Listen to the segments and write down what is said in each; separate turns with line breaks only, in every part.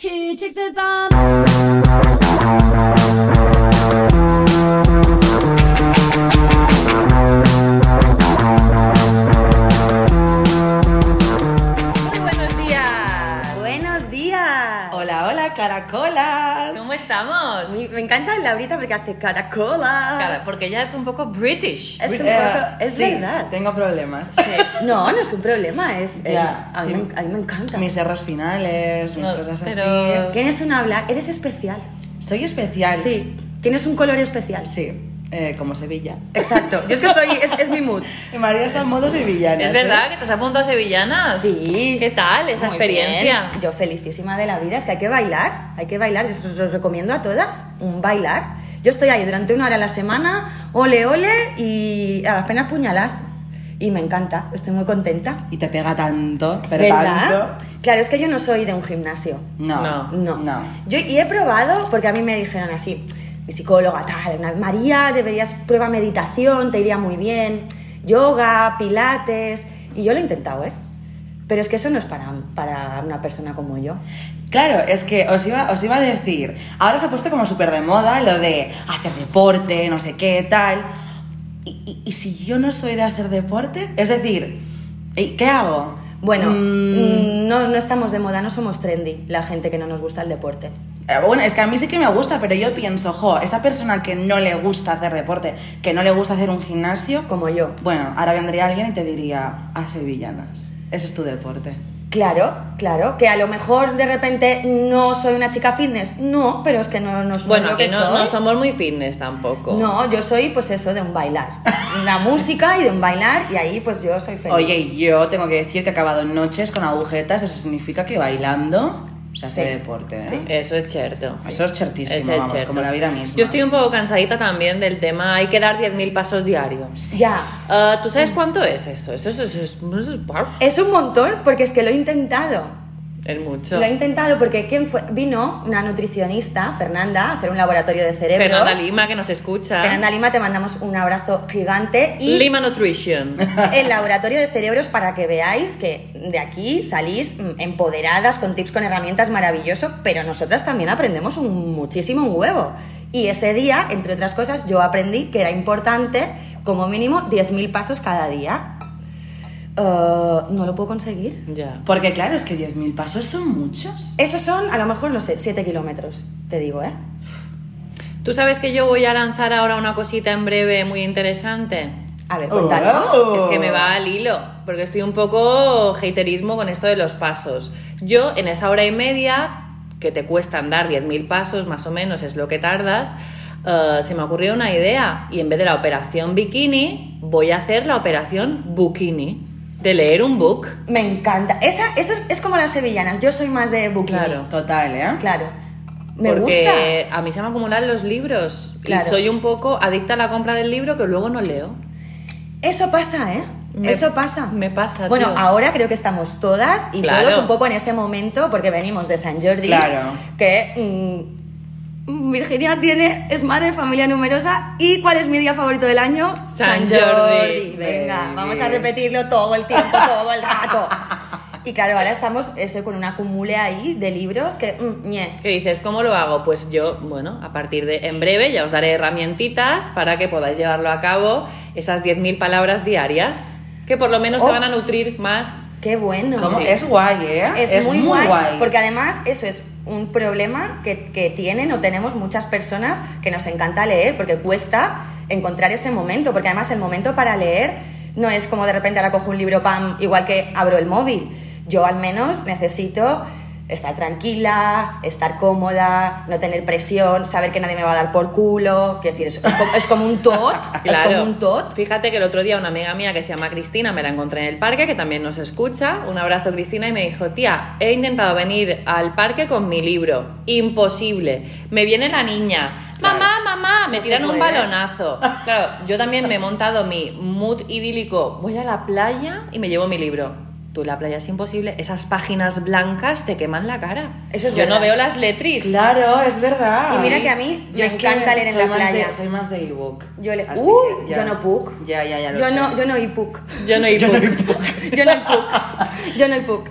Who took the bomb?
Estamos?
Me, encanta Laurita porque hace caracolas.
Cara- porque ella es un poco british.
Es, un
Eh,
poco- es
sí,
verdad.
tengo problemas.
No, no es un problema, es. eh, a, mí,
sí.
me- a mí me encanta.
Mis errores finales, mis
No,
cosas
pero-
así.
Tienes un hablar, eres especial.
Soy especial.
Sí, tienes un color especial.
Sí, eh, como Sevilla.
Exacto. Yo es que estoy, es, es mi mood.
Y María está en modo sevillana.
¿Es verdad que te has apuntado a sevillanas?
Sí.
¿Qué tal esa
Muy
experiencia?
bien. Yo felicísima de la vida, es que hay que bailar, hay que bailar, yo os lo recomiendo a todas, un bailar. Yo estoy ahí durante una hora a la semana, ole ole y a las penas puñalas. Y me encanta, estoy muy contenta.
Y te pega tanto, pero
¿Verdad?
tanto.
Claro, es que yo no soy de un gimnasio.
No,
No.
No.
no.
Yo, y he probado, porque a mí me dijeron así, mi psicóloga tal, María, deberías prueba meditación, te iría muy bien, yoga, pilates, y yo lo he intentado, ¿eh? Pero es que eso no es para, para una persona como yo.
Claro, es que os iba, os iba a decir, ahora se ha puesto como súper de moda lo de hacer deporte, no sé qué, tal. Y, y- y si yo no soy de hacer deporte? Es decir, ¿y ¿qué hago?
Bueno,
Mm,
mm, no, no estamos de moda, no somos trendy, la gente que no nos gusta el deporte.
Eh, Bueno, es que a mí sí que me gusta, pero yo pienso, jo, esa persona que no le gusta hacer deporte, que no le gusta hacer un gimnasio,
Como yo.
bueno, ahora vendría alguien y te diría, a sevillanas, ese es tu deporte.
Claro, claro, que a lo mejor de repente no soy una chica fitness, no, pero es que no, no, no
Bueno, que no, somos muy fitness tampoco.
No, yo soy pues eso de un bailar. Una música y de un bailar y ahí pues yo soy feliz.
Oye, y yo tengo que decir que he acabado noches con agujetas, eso significa que bailando se hace
Sí,
deporte, ¿eh?
sí.
Eso es cierto.
Eso es chertísimo,
Eso es
vamos,
cierto.
como la vida misma.
Yo estoy un poco cansadita también del tema, hay que dar 10.000 pasos diarios.
Ya.
Ah, ¿Tú sabes cuánto es eso? Eso es, eso es- eso es-
Es un montón porque es que lo he intentado.
Mucho.
Lo he intentado porque ¿quién fue? vino una nutricionista, Fernanda, a hacer un laboratorio de cerebros.
Fernanda Lima, que nos escucha.
Fernanda Lima, te mandamos un abrazo gigante y
Lima Nutrition.
el laboratorio de cerebros para que veáis que de aquí salís empoderadas con tips, con herramientas maravilloso, pero nosotras también aprendemos un, muchísimo un huevo. Y ese día, entre otras cosas, yo aprendí que era importante como mínimo 10.000 pasos cada día. Eh, no lo puedo conseguir.
ya.
Porque claro, es que 10.000 pasos son muchos.
Esos son, a lo mejor, no sé, 7 kilómetros, te digo, ¿eh?
¿Tú sabes que yo voy a lanzar ahora una cosita en breve muy interesante?
A ver, cuéntanos.
Oh.
Es que me va al hilo, porque estoy un poco haterismo con esto de los pasos. Yo, en esa hora y media, que te cuesta andar 10.000 pasos, más o menos es lo que tardas, eh, se me ha ocurrido una idea. Y en vez de la operación bikini, voy a hacer la operación bukini, de leer un book.
Me encanta. Esa, eso es, es como las sevillanas. Yo soy más de booking.
Claro.
Total, ¿eh?
Claro. Me
porque
gusta.
a mí se me acumulan los libros
Claro.
y soy un poco adicta a la compra del libro que luego no leo.
Eso pasa, ¿eh?
Me-
Eso pasa.
me pasa,
Bueno,
tío.
ahora creo que estamos todas y
Claro.
todos un poco en ese momento, porque venimos de San Jordi.
Claro.
Que mm, Virginia tiene, es madre de familia numerosa. ¿Y cuál es mi día favorito del año?
San Jordi.
Venga,
Baby.
vamos a repetirlo todo el tiempo, todo el rato. Y claro, ahora estamos eso, con una acumule ahí de libros que. mm, ñe.
¿Qué dices? ¿Cómo lo hago? Pues yo, bueno, a partir de en breve ya os daré herramientitas para que podáis llevarlo a cabo, esas 10.000 palabras diarias, que por lo menos te
Oh.
van a nutrir más.
Qué bueno.
Es guay, ¿eh?
Es, muy, guay, porque además eso es un problema que, que tienen o tenemos muchas personas que nos encanta leer, porque cuesta encontrar ese momento, porque además el momento para leer no es como de repente ahora cojo un libro, pam, igual que abro el móvil. Yo al menos necesito estar tranquila, estar cómoda, no tener presión, saber que nadie me va a dar por culo, quiero decir, es, es como, es como un tot, es como un tot.
Fíjate que el otro día una amiga mía que se llama Cristina me la encontré en el parque, que también nos escucha. Un abrazo, Cristina, y me dijo: Tía, he intentado venir al parque con mi libro. Imposible. Me viene la niña. Mamá, mamá, me
No
tiran un
puede.
balonazo. Claro, yo también me he montado mi mood idílico. Voy a la playa y me llevo mi libro. Tú la playa es imposible. Esas páginas blancas te queman la cara.
Eso es
yo no veo las letris.
Claro, es verdad.
Y mira que a mí me
es que
encanta leer en la
más de-
playa.
soy más de ebook.
Yo le-
Así
Uh,
que ya.
yo no puc.
Ya, ya, ya lo
Yo
sé.
no, yo no ebook.
Yo no
Yo no
ebook.
Yo no ebook. Yo no ebook.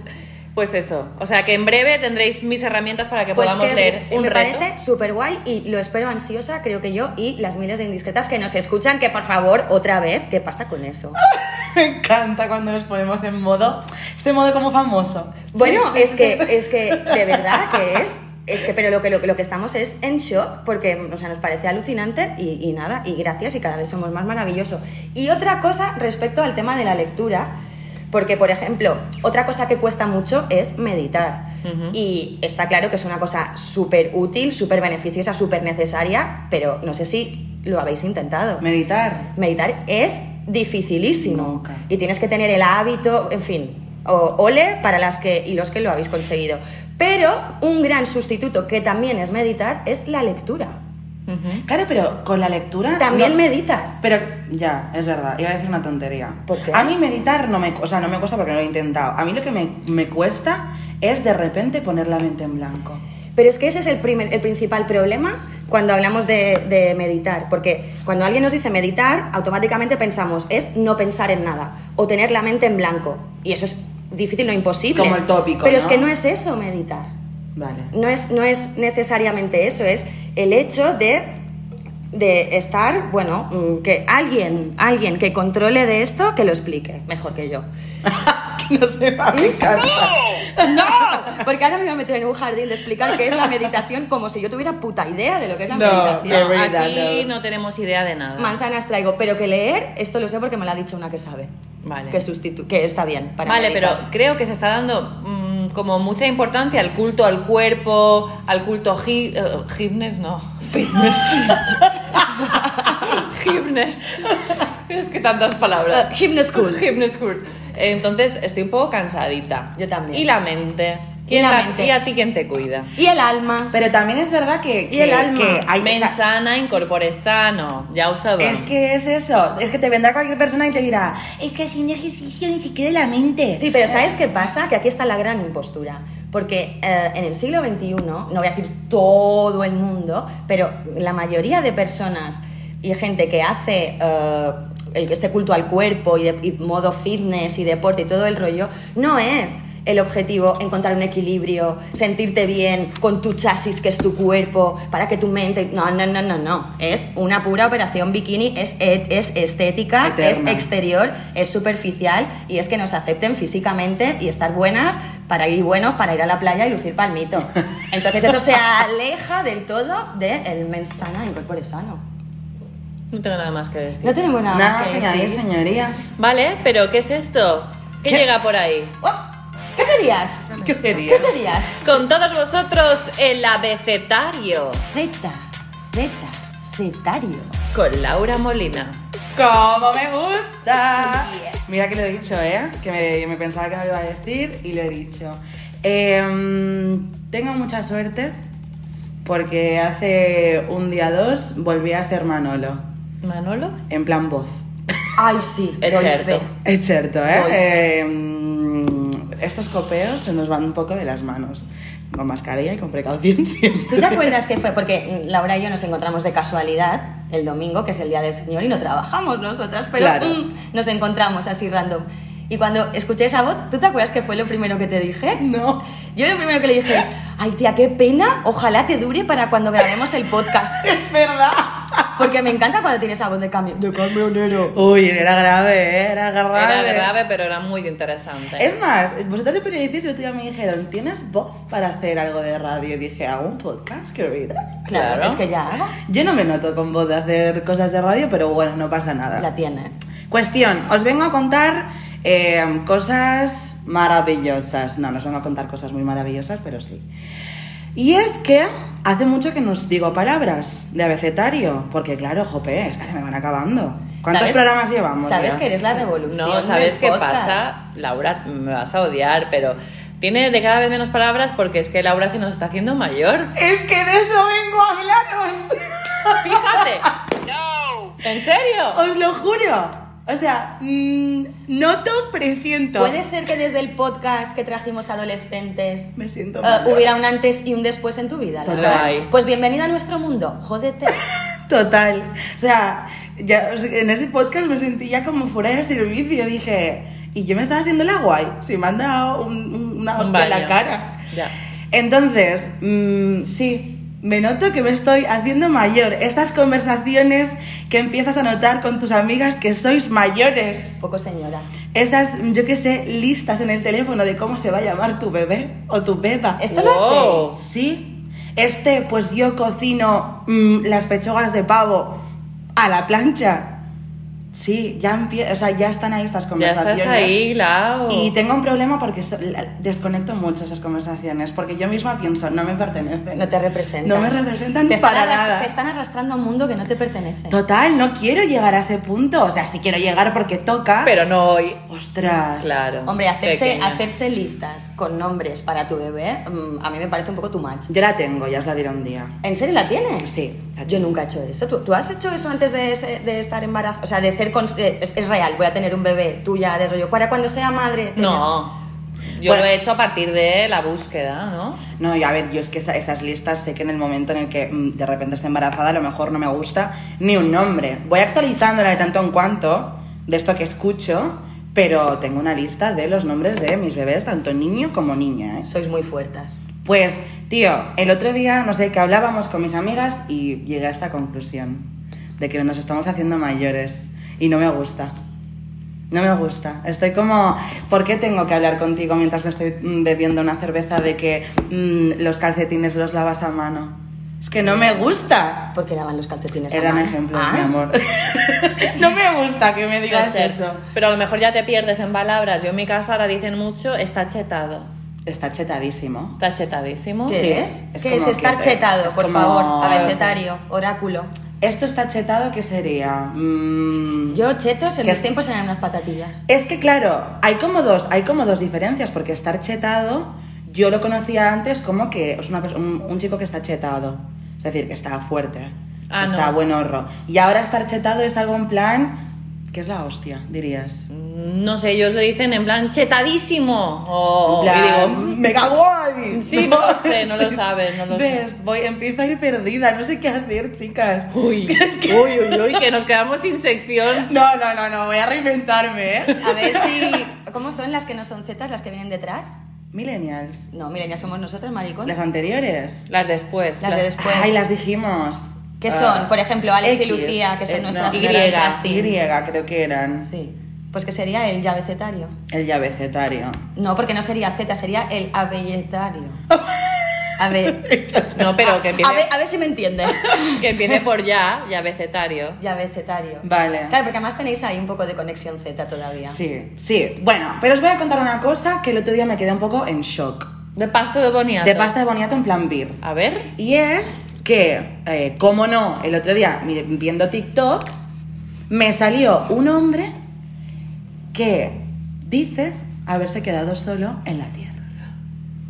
Pues eso, o sea que en breve tendréis mis herramientas para que
Pues
podamos
que
leer un
me
reto.
parece súper guay y lo espero ansiosa, creo que yo, y las miles de indiscretas que nos escuchan, que por favor, otra vez, ¿qué pasa con eso?
Me encanta cuando nos ponemos en modo, este modo como famoso.
Bueno,
Sí.
es que, es que de verdad que es. Es que, pero lo que, lo, lo que estamos es en shock porque o sea, nos parece alucinante y, y nada, y gracias y cada vez somos más maravilloso. Y otra cosa respecto al tema de la lectura, porque por ejemplo, otra cosa que cuesta mucho es meditar. Y está claro que es una cosa súper útil, súper beneficiosa, súper necesaria, pero no sé si lo habéis intentado.
Meditar.
Meditar es dificilísimo
Nunca.
y tienes que tener el hábito, en fin, o- ole para las que y los que lo habéis conseguido. Pero un gran sustituto que también es meditar es la lectura.
Claro, pero con la lectura...
También
no-
meditas.
Pero ya, es verdad, iba a decir una tontería.
¿Por qué?
A mí meditar no me, o sea, no me cuesta porque no lo he intentado. A mí lo que me, me cuesta es de repente poner la mente en blanco.
Pero es que ese es el, primer, el principal problema cuando hablamos de, de meditar, porque cuando alguien nos dice meditar, automáticamente pensamos es no pensar en nada o tener la mente en blanco. Y eso es difícil, no imposible.
Como el tópico,
Pero es que no es eso meditar.
Vale.
No es, no es necesariamente eso, es el hecho de, de estar, bueno, mm, que alguien, alguien que controle de esto, que lo explique mejor que yo.
no sé, a mí me encanta.
¡No! Porque ahora me voy a meter en un jardín de explicar qué es la meditación como si yo tuviera puta idea de lo que es la
No,
meditación.
verdad,
Aquí
no.
no tenemos idea de nada.
Manzanas traigo, pero que leer, esto lo sé porque me lo ha dicho una que sabe.
Vale.
Que, sustitu que está bien para
Vale, pero creo que se está dando mm, como mucha importancia al culto al cuerpo, al culto gi- eh, gimnes, no, fitness. gimnes. Es que tantas palabras.
Eh, gymnast school.
Gymnast school. Entonces estoy un poco cansadita.
Yo también.
¿Y la mente?
Y
¿Quién
la
la-
mente.
¿Y a ti quién te cuida?
Y el alma.
Pero también es verdad que...
Y el
que-
alma.
que hay, o
Men
sea,
sana, incorpore sano. Ya sabemos.
es que es eso. Es que te vendrá cualquier persona y te dirá, es que sin ejercicio ni siquiera la mente.
Sí, pero ¿sabes qué pasa? Que aquí está la gran impostura. Porque eh, en el siglo XXI, no voy a decir todo el mundo, pero la mayoría de personas y gente que hace eh, el- este culto al cuerpo y, de, y modo fitness y deporte y todo el rollo, no es el objetivo encontrar un equilibrio, sentirte bien con tu chasis que es tu cuerpo, para que tu mente... No, no, no, no, no. Es una pura operación bikini, es, es estética,
Eterna.
es exterior, es superficial y es que nos acepten físicamente y estar buenas para ir buenos, para ir a la playa y lucir palmito. Entonces eso se aleja del todo del mens sana y corpore sano.
No tengo nada más que decir.
No tenemos nada,
Nada
más que
añadir,
decir.
señoría.
Vale, pero ¿qué es esto? ¿Qué,
¿Qué?
llega por ahí?
Oh, ¿Qué serías?
¿Qué sería?
¿Qué serías?
Con todos vosotros, el abecetario.
Zeta, zeta, zetario.
Con Laura Molina.
¡Como me gusta! Mira que lo he dicho, ¿eh? Que me, me pensaba que no lo iba a decir y lo he dicho. Em, tengo mucha suerte porque hace un día dos volví a ser Manolo,
¿Manolo?
en plan voz.
Ay, sí,
Es cierto.
Es cierto. ¿eh? Em, estos copeos se nos van un poco de las manos. Con mascarilla y con precaución siempre.
¿Tú te acuerdas que fue? Porque Laura y yo nos encontramos de casualidad el domingo, que es el Día del Señor, y no trabajamos nosotras, pero
Claro.
mm, nos encontramos así random. Y cuando escuché esa voz, ¿tú te acuerdas que fue lo primero que te dije?
No.
Yo lo primero que le dije es, ay tía, qué pena, ojalá te dure para cuando grabemos el podcast.
Es verdad.
Porque me encanta cuando tienes esa voz de cambio. De camionero.
Uy, era grave, ¿eh? Era grave.
Era grave, pero era muy interesante.
Es más, vosotros siempre decís y el otro día me dijeron, ¿tienes voz para hacer algo de radio? Y dije, ¿hago un podcast, querida?
Claro,
Claro.
es que ya hago.
Yo no me noto con voz de hacer cosas de radio, pero bueno, no pasa nada.
La tienes.
Cuestión, os vengo a contar eh, cosas maravillosas. No, no os vengo a contar cosas muy maravillosas, pero sí. Y es que hace mucho que nos digo palabras de abecetario, porque claro, jope, es que se me van acabando. ¿Cuántos
¿Sabes-
programas llevamos?
Sabes
ya?
que eres la revolución.
No, ¿sabes
del
qué
podcast.
pasa? Laura, me vas a odiar, pero tiene de cada vez menos palabras porque es que Laura se nos está haciendo mayor.
Es que de eso vengo a hablaros.
Fíjate. ¿En serio?
Os lo juro. O sea, mm, noto, presiento.
¿Puede ser que desde el podcast que trajimos adolescentes
Me siento
eh, hubiera un antes y un después en tu vida?
Total.
Pues bienvenida a nuestro mundo. Jódete.
Total. O sea, ya, en ese podcast me sentí ya como fuera de servicio. Dije, Y yo me estaba haciendo la guay. Si me han dado un- un- una
Un
hostia en la cara.
Ya.
Entonces, mm, sí, me noto que me estoy haciendo mayor. Estas conversaciones que empiezas a notar con tus amigas que sois mayores.
Poco señoras.
Esas, yo qué sé, listas en el teléfono de cómo se va a llamar tu bebé o tu beba.
¿Esto
Wow.
lo hacéis?
Sí. Este, pues yo cocino mm, las pechugas de pavo a la plancha. Sí, ya empie- o sea, ya están ahí estas
Ya
conversaciones.
estás ahí, Lau.
Y tengo un problema porque so- desconecto mucho esas conversaciones, porque yo misma pienso, no me pertenecen.
No te representan.
No me representan
te
para nada.
Te están arrastrando a un mundo que no te pertenece.
Total, no quiero llegar a ese punto. O sea, sí quiero llegar porque toca.
Pero no hoy.
Ostras.
Claro.
Hombre, hacerse,
Pequeña.
hacerse listas con nombres para tu bebé, mm, a mí me parece un poco too much.
Yo la tengo, ya os la diré un día.
¿En serio la tienes?
Sí, la
Yo nunca he hecho eso. ¿Tú, tú has hecho eso antes de, ese- de estar embarazada? O sea, de ser... cons- de- es, es real, voy a tener un bebé tuya de rollo. Para cuando sea madre...
No. Yo
Bueno.
lo he hecho a partir de la búsqueda, ¿no?
No, y a ver, yo es que esa- esas listas sé que en el momento en el que mm, de repente esté embarazada a lo mejor no me gusta ni un nombre. Voy actualizándola de tanto en cuanto de esto que escucho, pero tengo una lista de los nombres de mis bebés, tanto niño como niña. ¿eh?
Sois muy fuertes.
Pues, tío, el otro día, no sé, que hablábamos con mis amigas y llegué a esta conclusión de que nos estamos haciendo mayores y no me gusta. No me gusta. Estoy como, ¿por qué tengo que hablar contigo mientras me estoy mm, bebiendo una cerveza de que mm, los calcetines los lavas a mano? Es que no me gusta.
¿Por qué lavan los calcetines a
Era un
mano?
ejemplo,
Ah.
mi amor. no me gusta que me digas eso.
Pero a lo mejor ya te pierdes en palabras. Yo en mi casa ahora dicen mucho, está chetado.
Está chetadísimo.
Está chetadísimo.
¿Qué
Sí,
es?
es
¿Qué
como
es estar
es-
chetado,
es
por
como-
favor? Abecetario, oráculo.
Esto está chetado, ¿qué sería? Mm,
Yo, chetos, en
¿Qué
mis
es?
tiempos eran unas patatillas.
Es que claro, hay como dos, hay como dos diferencias, porque estar chetado, yo lo conocía antes como que es una un, un chico que está chetado. Es decir, que está fuerte,
Ah,
que está
no.
buen horro. Y ahora estar chetado es algo en plan, que es la hostia, dirías.
No sé, ellos lo dicen en plan chetadísimo. O,
plan,
y digo,
mega guay.
Sí, no lo sé, no lo sabes, no lo sé.
¿Ves? Voy, empiezo a ir perdida, no sé qué hacer, chicas.
uy,
Es que-
uy, uy, uy, que nos quedamos sin sección.
No, no, no, no, voy a reinventarme, ¿eh?
A ver si... ¿Cómo son las que no son zetas, las que vienen detrás?
Millennials.
No, ya somos nosotros, maricón.
Las anteriores.
Las después.
Las de después.
Ay, las dijimos.
¿Qué
Ah,
son? Por ejemplo, Alex y
X,
Lucía, que son
eh,
nuestras
no,
Y.
team.
Y, creo que eran.
Sí. Pues que sería el llavecetario.
El llavecetario.
No, porque no sería Z, sería el abelletario. A ver,
No, pero que empiece,
a ver, a ver si me entiende.
que empiece por ya, ya becetario.
Llavecetario.
Vale.
Claro, porque además tenéis ahí un poco de conexión Z todavía.
Sí, sí. Bueno, pero os voy a contar una cosa que el otro día me quedé un poco en shock.
De pasto de boniato.
De pasta de boniato en plan beer.
A ver.
Y es que, eh, como no, el otro día viendo TikTok, me salió un hombre que dice haberse quedado solo en la tierra.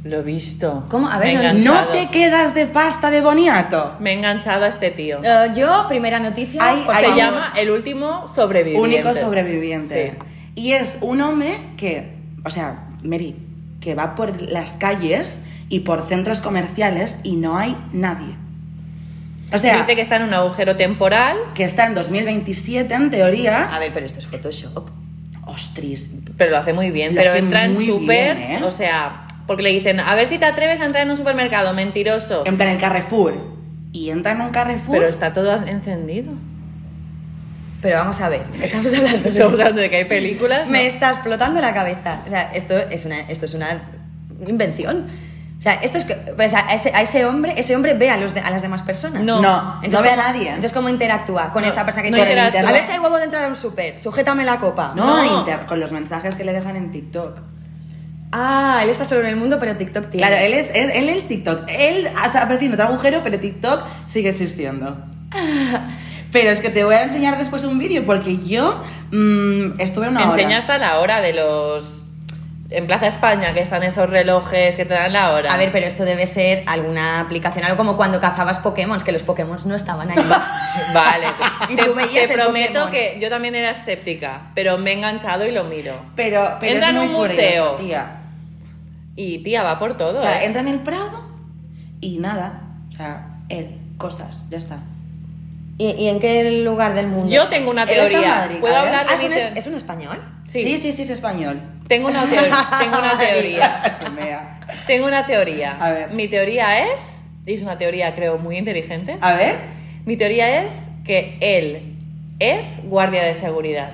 Lo he visto.
¿Cómo? A ver, no-
enganchado.
¿No te quedas de pasta de boniato?
Me he enganchado a este tío.
Eh, yo, primera noticia.
Ay,
por
ay,
Se
favor.
llama El último sobreviviente.
Único sobreviviente.
Sí.
Y es un hombre que, o sea, Mary, que va por las calles y por centros comerciales y no hay nadie. O sea,
Dice que está en un agujero temporal,
que está en 2027 en teoría.
A ver, pero esto es Photoshop.
Ostras,
pero lo hace muy bien.
Lo
pero entra en
muy
super,
bien, ¿eh?
o sea, porque le dicen, a ver si te atreves a entrar en un supermercado, mentiroso.
en plan el Carrefour. Y entra en un Carrefour.
Pero está todo encendido.
Pero vamos a ver, estamos hablando de...
Estamos hablando de que hay películas. ¿no?
Me está explotando la cabeza. O sea, esto es una, esto es una invención. O sea, esto es que, pues a, ese, a ese hombre, ese hombre ve a, los de- a las demás personas.
No.
No, no ve a
¿cómo-
nadie.
Entonces, ¿cómo interactúa con
No,
esa persona que
no
tiene
interactúa.
A ver si hay huevo de entrar a un súper. Sujétame la copa.
No,
No.
inter- con los mensajes que le dejan en TikTok.
Ah, él está solo en el mundo, pero TikTok tiene.
Claro, él es él, él el TikTok. Él ha aparecido en otro agujero, pero TikTok sigue existiendo. Pero es que te voy a enseñar después un vídeo porque yo mm, estuve una hora.
Enseña hasta la hora de los... En Plaza España, que están esos relojes que te dan la hora.
A ver, pero esto debe ser alguna aplicación, algo como cuando cazabas Pokémon, que los Pokémon no estaban ahí.
Vale,
Y
te, te prometo
Pokémon.
que yo también era escéptica, pero me he enganchado y lo miro.
Pero, pero
Entra en un
curioso,
museo.
tía.
Y tía, va por todo.
O sea,
¿eh?
entra en el Prado y nada. O sea, él, cosas, ya está.
¿Y, y en qué lugar del mundo?
Yo tengo una teoría. ¿Puedo
ver.
hablar
Ah,
de
¿es
mi
un, es, un español?
Sí.
Sí, sí, sí, es español.
Tengo una, teor- tengo una teoría. Tengo una teoría.
A ver.
Mi teoría es, y es una teoría creo muy inteligente,
A ver.
mi teoría es que él es guardia de seguridad.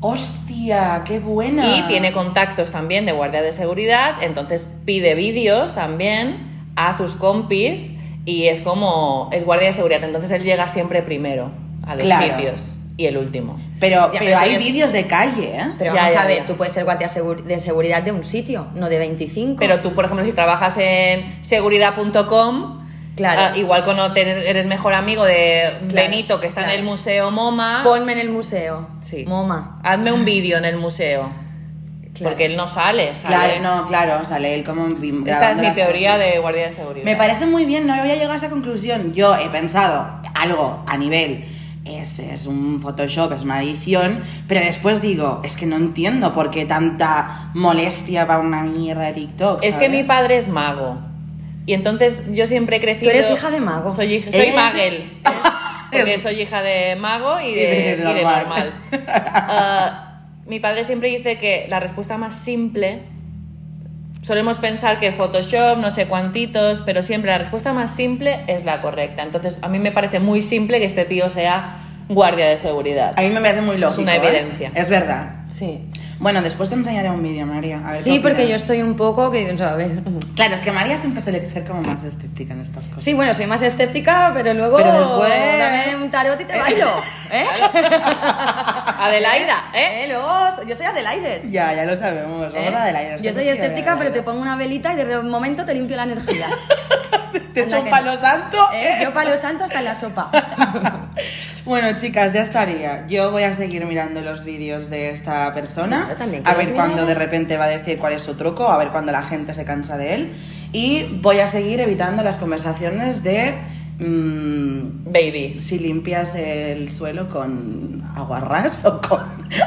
Hostia, qué buena.
Y tiene contactos también de guardia de seguridad, entonces pide vídeos también a sus compis y es como, es guardia de seguridad, entonces él llega siempre primero a los
Claro.
sitios y el último.
Pero,
Ya,
pero
pero
hay vídeos de calle, ¿eh?
Pero
Ya,
vamos
ya,
a ver,
ya.
tú puedes ser guardia de seguridad de un sitio, no de 25.
Pero tú, por ejemplo, si trabajas en seguridad.com,
Claro.
ah, igual cuando te- eres mejor amigo de Benito que está
claro.
en el museo MoMA,
Ponme en el museo.
Sí.
MoMA.
hazme un vídeo en el museo.
Claro.
Porque él no sale, sale.
Claro, no, claro, sale él como
Esta es mi teoría
cosas.
de guardia de seguridad.
Me parece muy bien, no había llegado a esa conclusión. Yo he pensado algo a nivel. Es, es un Photoshop, es una edición, pero después digo, es que no entiendo por qué tanta molestia para una mierda de TikTok.
Es que mi padre es mago. Y entonces yo siempre he crecido.
¿Tú eres hija de mago?
Soy, hija- soy
¿Eres?
magel. Porque soy hija de mago y de,
Y de
y de
normal.
normal. Mi padre siempre dice que la respuesta más simple. Solemos pensar que Photoshop, no sé cuantitos, pero siempre la respuesta más simple es la correcta. Entonces, a mí me parece muy simple que este tío sea guardia de seguridad.
A mí me parece muy lógico.
una
¿eh?
evidencia.
Es verdad.
Sí.
Bueno, después te enseñaré un vídeo, María. a ver
Sí, porque yo estoy un poco que, a ver.
Claro, es que María siempre suele ser como más escéptica en estas cosas.
Sí, bueno, soy más escéptica, pero luego
Pero después-
dame un tarot y te bailo, ¿eh?
Adelaida, ¿eh?
Eh, luego yo soy Adelaide.
Ya, ya lo sabemos.
¿eh?
Vamos a Adelaide,
Yo soy escéptica, pero te pongo una velita y de momento te limpio la energía.
Te echo un palo
no.
santo.
¿Eh? Yo palo santo hasta en la sopa.
Bueno, chicas, ya estaría. Yo voy a seguir mirando los vídeos de esta persona.
Yo también
a ver cuándo de repente va a decir cuál es su truco, a ver cuándo la gente se cansa de él. Y voy a seguir evitando las conversaciones de. mm,
Baby.
Si limpias el suelo con aguarrás o con,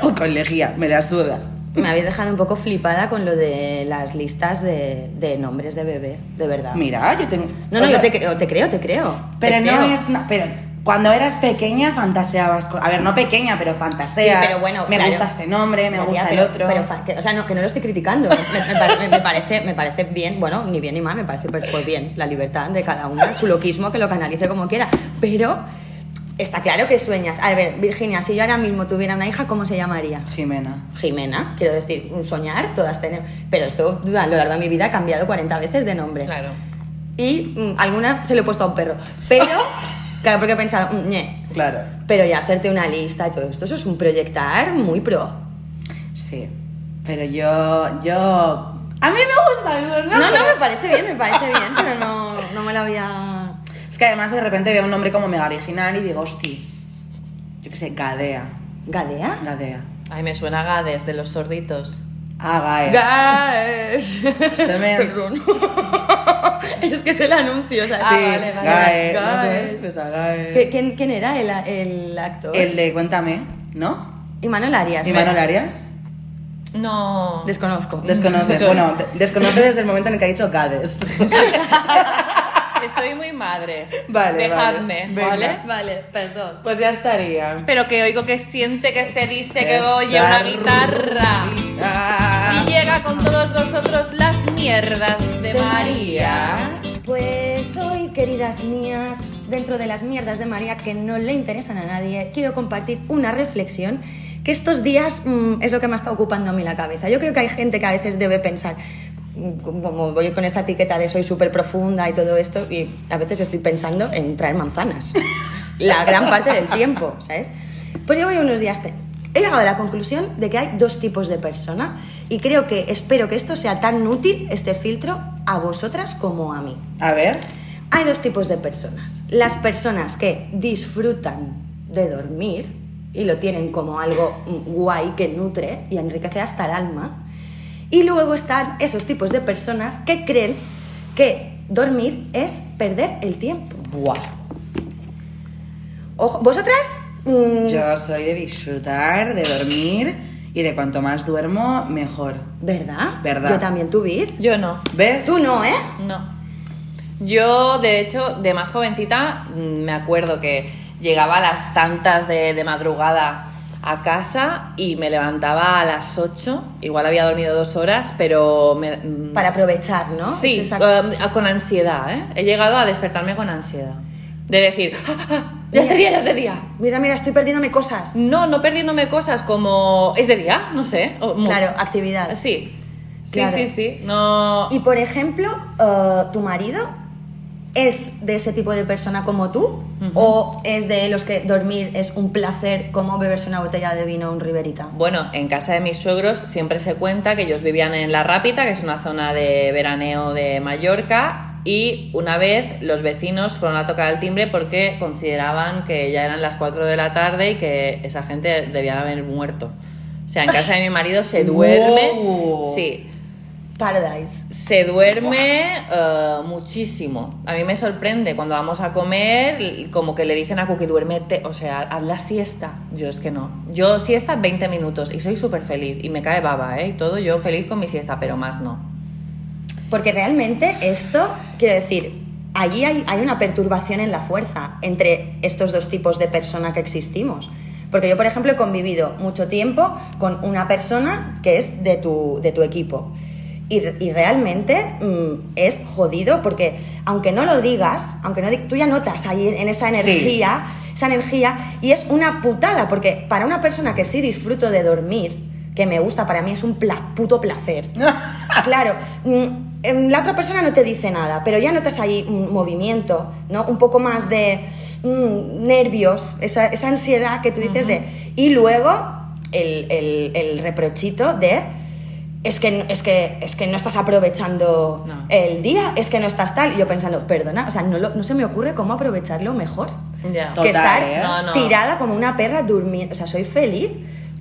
o con lejía. Me la suda.
Me habéis dejado un poco flipada con lo de las listas de, de nombres de bebé, de verdad.
Mira, yo tengo.
No, no,
o
yo
sea,
te creo, te creo, te creo.
Pero
te
no
creo.
es. na- Pero cuando eras pequeña fantaseabas. con- A ver, no pequeña, pero fantaseas.
Sí, pero bueno,
Me
claro.
gusta este nombre, me
María,
gusta
pero-
el otro.
pero que- o sea, no, que no lo estoy criticando. Me, me pare- me- me parece, me parece bien, bueno, ni bien ni mal, me parece pues, pues bien la libertad de cada una, su loquismo, que lo canalice como quiera. Pero está claro que sueñas. A ver, Virginia, si yo ahora mismo tuviera una hija, ¿cómo se llamaría?
Jimena.
Jimena, quiero decir, un soñar, todas tenemos. Pero esto a lo largo de mi vida ha cambiado 40 veces de nombre.
Claro.
Y mm, alguna se lo he puesto a un perro. Pero, claro, porque he pensado, mm, ñe.
Claro.
Pero ya hacerte una lista y todo esto, eso es un proyectar muy pro.
Sí. Pero yo. Yo. A mí me gusta eso, ¿no?
No, no, me parece bien, me parece bien, pero no, no me lo había.
Es que además de repente veo un nombre como mega original y digo, hosti. Yo qué sé, Gadea.
¿Gadea?
Gadea.
Ay, me suena Gades de los sorditos.
Ah, Gaes.
Gaes.
También.
Perdón. es que es el anuncio, o sea,
Ah,
sí,
vale, vale.
Gaes. ¿no?
Gaes.
Pues a Gaes.
¿Qué- ¿Quién, quién era el, el actor?
El de Cuéntame, ¿no?
Imanol Arias.
¿Y Manuel Arias?
No.
Desconozco.
Desconoce. bueno, de- desconoce desde el momento en el que ha dicho Gades.
Estoy muy madre.
Vale,
Dejadme,
vale.
¿vale?
Vale, perdón.
pues ya estaría.
Pero que oigo que siente que se dice que oye una guitarra. Y llega con todos vosotros las mierdas de María.
Pues hoy, queridas mías, dentro de las mierdas de María que no le interesan a nadie, quiero compartir una reflexión que estos días mm, es lo que me está ocupando a mí la cabeza. Yo creo que hay gente que a veces debe pensar, mm, como voy con esta etiqueta de soy súper profunda y todo esto, y a veces estoy pensando en traer manzanas. la gran parte del tiempo, ¿sabes? Pues yo voy unos días... He llegado a la conclusión de que hay dos tipos de persona y creo que espero que esto sea tan útil, este filtro, a vosotras como a mí.
A ver.
Hay dos tipos de personas. Las personas que disfrutan de dormir y lo tienen como algo mm, guay que nutre y enriquece hasta el alma. Y luego están esos tipos de personas que creen que dormir es perder el tiempo.
Buah.
Ojo, ¿Vosotras? Mm,
Yo soy de disfrutar, de dormir y de cuanto más duermo, mejor.
¿Verdad?
Verdad.
Yo también, tú, Vir.
Yo no.
¿Ves?
Tú no, ¿eh?
No. Yo, de hecho, de más jovencita, mm, me acuerdo que llegaba a las tantas de, de madrugada a casa y me levantaba a las 8. Igual había dormido dos horas, pero me, mm,
Para aprovechar, ¿no?
Sí,
Es esa-
con ansiedad, ¿eh? He llegado a despertarme con ansiedad. De decir, "Ah, ah, ya es de
Mira.
día, ya es de día.
Mira, mira, estoy perdiéndome cosas.
No, no perdiéndome cosas como, es de día, no sé. o mucho.
Claro, actividad.
Sí, sí,
Claro.
sí, sí. No...
Y por ejemplo, eh, ¿tu marido es de ese tipo de persona como tú? ¿O es de los que dormir es un placer como beberse una botella de vino o un riverita?
Bueno, en casa de mis suegros siempre se cuenta que ellos vivían en La Rápita, que es una zona de veraneo de Mallorca, y una vez los vecinos fueron a tocar el timbre porque consideraban que ya eran las 4 de la tarde y que esa gente debía haber muerto. O sea, en casa de mi marido se duerme.
Wow.
Sí,
Paradise.
se duerme eh, muchísimo. A mí me sorprende cuando vamos a comer, como que le dicen a Cookie, duérmete, o sea, haz la siesta. Yo es que no. Yo siesta 20 minutos y soy súper feliz y me cae baba, ¿eh? Y todo, yo feliz con mi siesta, pero más no.
Porque realmente esto, quiero decir, allí hay, hay una perturbación en la fuerza entre estos dos tipos de persona que existimos. Porque yo, por ejemplo, he convivido mucho tiempo con una persona que es de tu, de tu equipo. Y, y realmente mm, es jodido porque, aunque no lo digas, aunque no tú ya notas ahí en esa energía, esa energía, y es una putada, porque para una persona que sí disfruto de dormir, que me gusta, para mí es un pla- puto placer. Claro, mm, la otra persona no te dice nada, pero ya notas ahí un movimiento, ¿no? Un poco más de mm, nervios, esa, esa ansiedad que tú dices de... Y luego el, el- el reprochito de... Es que, es, que, es que no estás aprovechando
No.
el día, es que no estás tal. Y yo pensando, perdona, o sea, no, lo- no se me ocurre cómo aprovecharlo mejor.
Ya.
que
Total,
estar
¿eh?
No, no.
tirada como una perra durmiendo. O sea, soy feliz.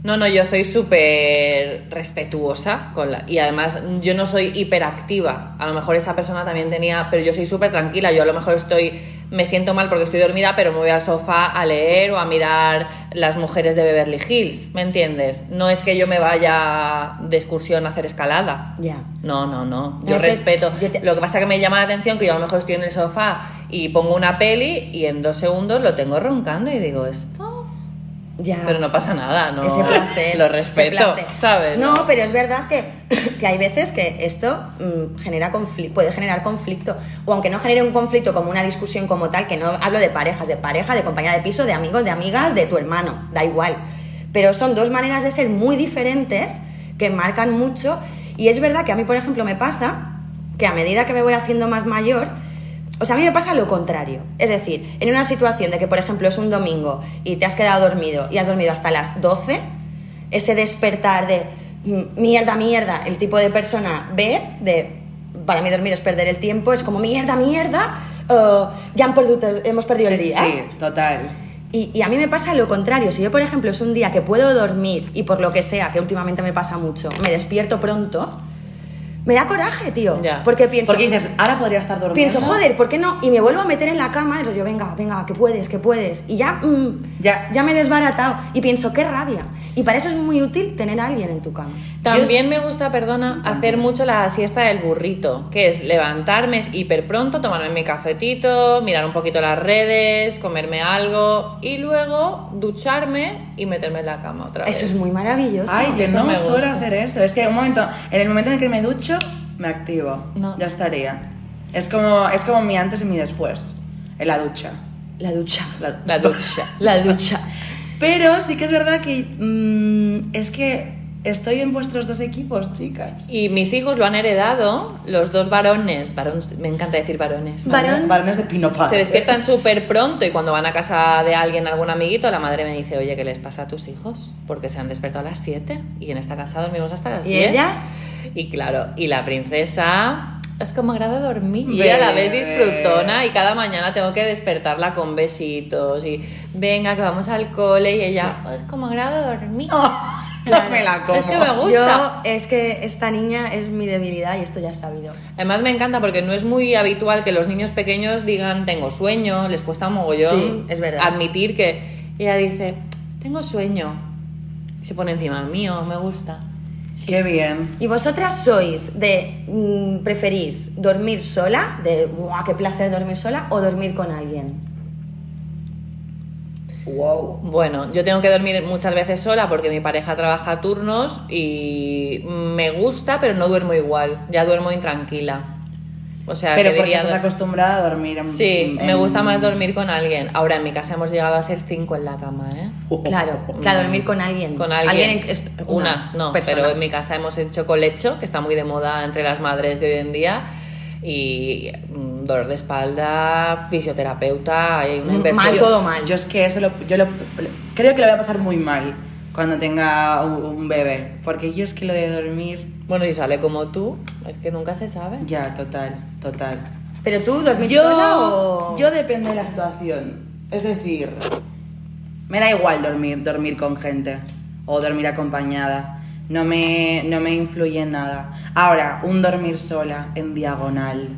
No, no, yo soy súper respetuosa con la, y además yo no soy hiperactiva. A lo mejor esa persona también tenía, pero yo soy súper tranquila. Yo a lo mejor estoy, me siento mal porque estoy dormida, pero me voy al sofá a leer o a mirar las mujeres de Beverly Hills, ¿me entiendes? No es que yo me vaya de excursión a hacer escalada.
Ya.
No, no, no.
No,
Yo respeto.
yo te-
Lo que pasa es que me llama la atención que yo a lo mejor estoy en el sofá y pongo una peli y en dos segundos lo tengo roncando y digo, ¿esto?
Ya.
Pero no pasa nada, ¿no?
Ese placer.
Lo respeto. ¿sabes?
No, pero es verdad que, que hay veces que esto mm, genera puede generar conflicto. O aunque no genere un conflicto como una discusión como tal, que no hablo de parejas, de pareja, de compañera de piso, de amigos, de amigas, de tu hermano, da igual. Pero son dos maneras de ser muy diferentes que marcan mucho. Y es verdad que a mí, por ejemplo, me pasa que a medida que me voy haciendo más mayor, o sea, a mí me pasa lo contrario. Es decir, en una situación de que, por ejemplo, es un domingo y te has quedado dormido y has dormido hasta las 12, ese despertar de mierda, mierda, el tipo de persona B, de para mí dormir es perder el tiempo, es como mierda, mierda, eh, ya han perdido- hemos perdido el día.
Sí, total.
Y, y a mí me pasa lo contrario. Si yo, por ejemplo, es un día que puedo dormir y por lo que sea, que últimamente me pasa mucho, me despierto pronto, me da coraje, tío.
Ya.
Porque pienso.
Porque dices, ahora podría estar durmiendo.
Pienso, joder, ¿por qué no? Y me vuelvo a meter en la cama y yo, venga, venga, que puedes, que puedes. Y ya, mm,
Ya.
ya me he desbaratado. Y pienso, qué rabia. Y para eso es muy útil tener a alguien en tu cama.
También me gusta, perdona, hacer mucho la siesta del burrito, que es levantarme hiper pronto, tomarme mi cafetito, mirar un poquito las redes, comerme algo y luego ducharme y meterme en la cama otra vez.
Eso es muy maravilloso.
Ay,
Eso
no
me
suelo hacer eso. Es que un momento, en el momento en el que me ducho, me activo.
No.
Ya estaría. Es como, es como mi antes y mi después. En la ducha.
La ducha.
La-
La ducha.
La ducha.
Pero sí que es verdad que mm, es que estoy en vuestros dos equipos, chicas.
Y mis hijos lo han heredado, los dos varones, varones me encanta decir varones.
Varón.
Varones de pino
Se
padre.
despiertan súper pronto y cuando van a casa de alguien, algún amiguito, la madre me dice, oye, ¿qué les pasa a tus hijos? Porque se han despertado a las 7 y en esta casa dormimos hasta las
¿Y
10.
ella?
Y claro, y la princesa es como agrada dormir y a la vez disfrutona y cada mañana tengo que despertarla con besitos y venga que vamos al cole y ella es como agrada dormir.
No me la como.
Es que me gusta.
Yo, es que esta niña es mi debilidad y esto ya es sabido.
Además me encanta porque no es muy habitual que los niños pequeños digan tengo sueño, les cuesta un mogollón
Sí, es verdad.
admitir que ella dice tengo sueño y se pone encima mío, me gusta.
Qué bien.
¿Y vosotras sois de, mm, preferís dormir sola, de, ¡buah, qué placer dormir sola, o dormir con alguien?
Wow.
Bueno, yo tengo que dormir muchas veces sola porque mi pareja trabaja a turnos y me gusta, pero no duermo igual. Ya duermo intranquila. O sea,
Pero
que
porque estás acostumbrada a dormir en
Sí,
en-
me gusta más dormir con alguien. Ahora en mi casa hemos llegado a ser cinco en la cama, ¿eh?
Claro, claro, dormir con alguien.
Con alguien.
es
una, no,
persona.
pero en mi casa hemos hecho colecho, que está muy de moda entre las madres de hoy en día. Y mm, dolor de espalda, fisioterapeuta, hay una
Mm,
inversión.
mal, todo mal.
Yo es que eso lo, yo lo, creo que lo voy a pasar muy mal cuando tenga un, un bebé. Porque yo es que lo de dormir.
Bueno, si sale como tú, es que nunca se sabe.
Ya, total, total.
Pero tú dormir
Yo,
sola o.
yo depende de la situación. Es decir, me da igual dormir, dormir con gente o dormir acompañada. No me, no me influye en nada. Ahora, un dormir sola en diagonal.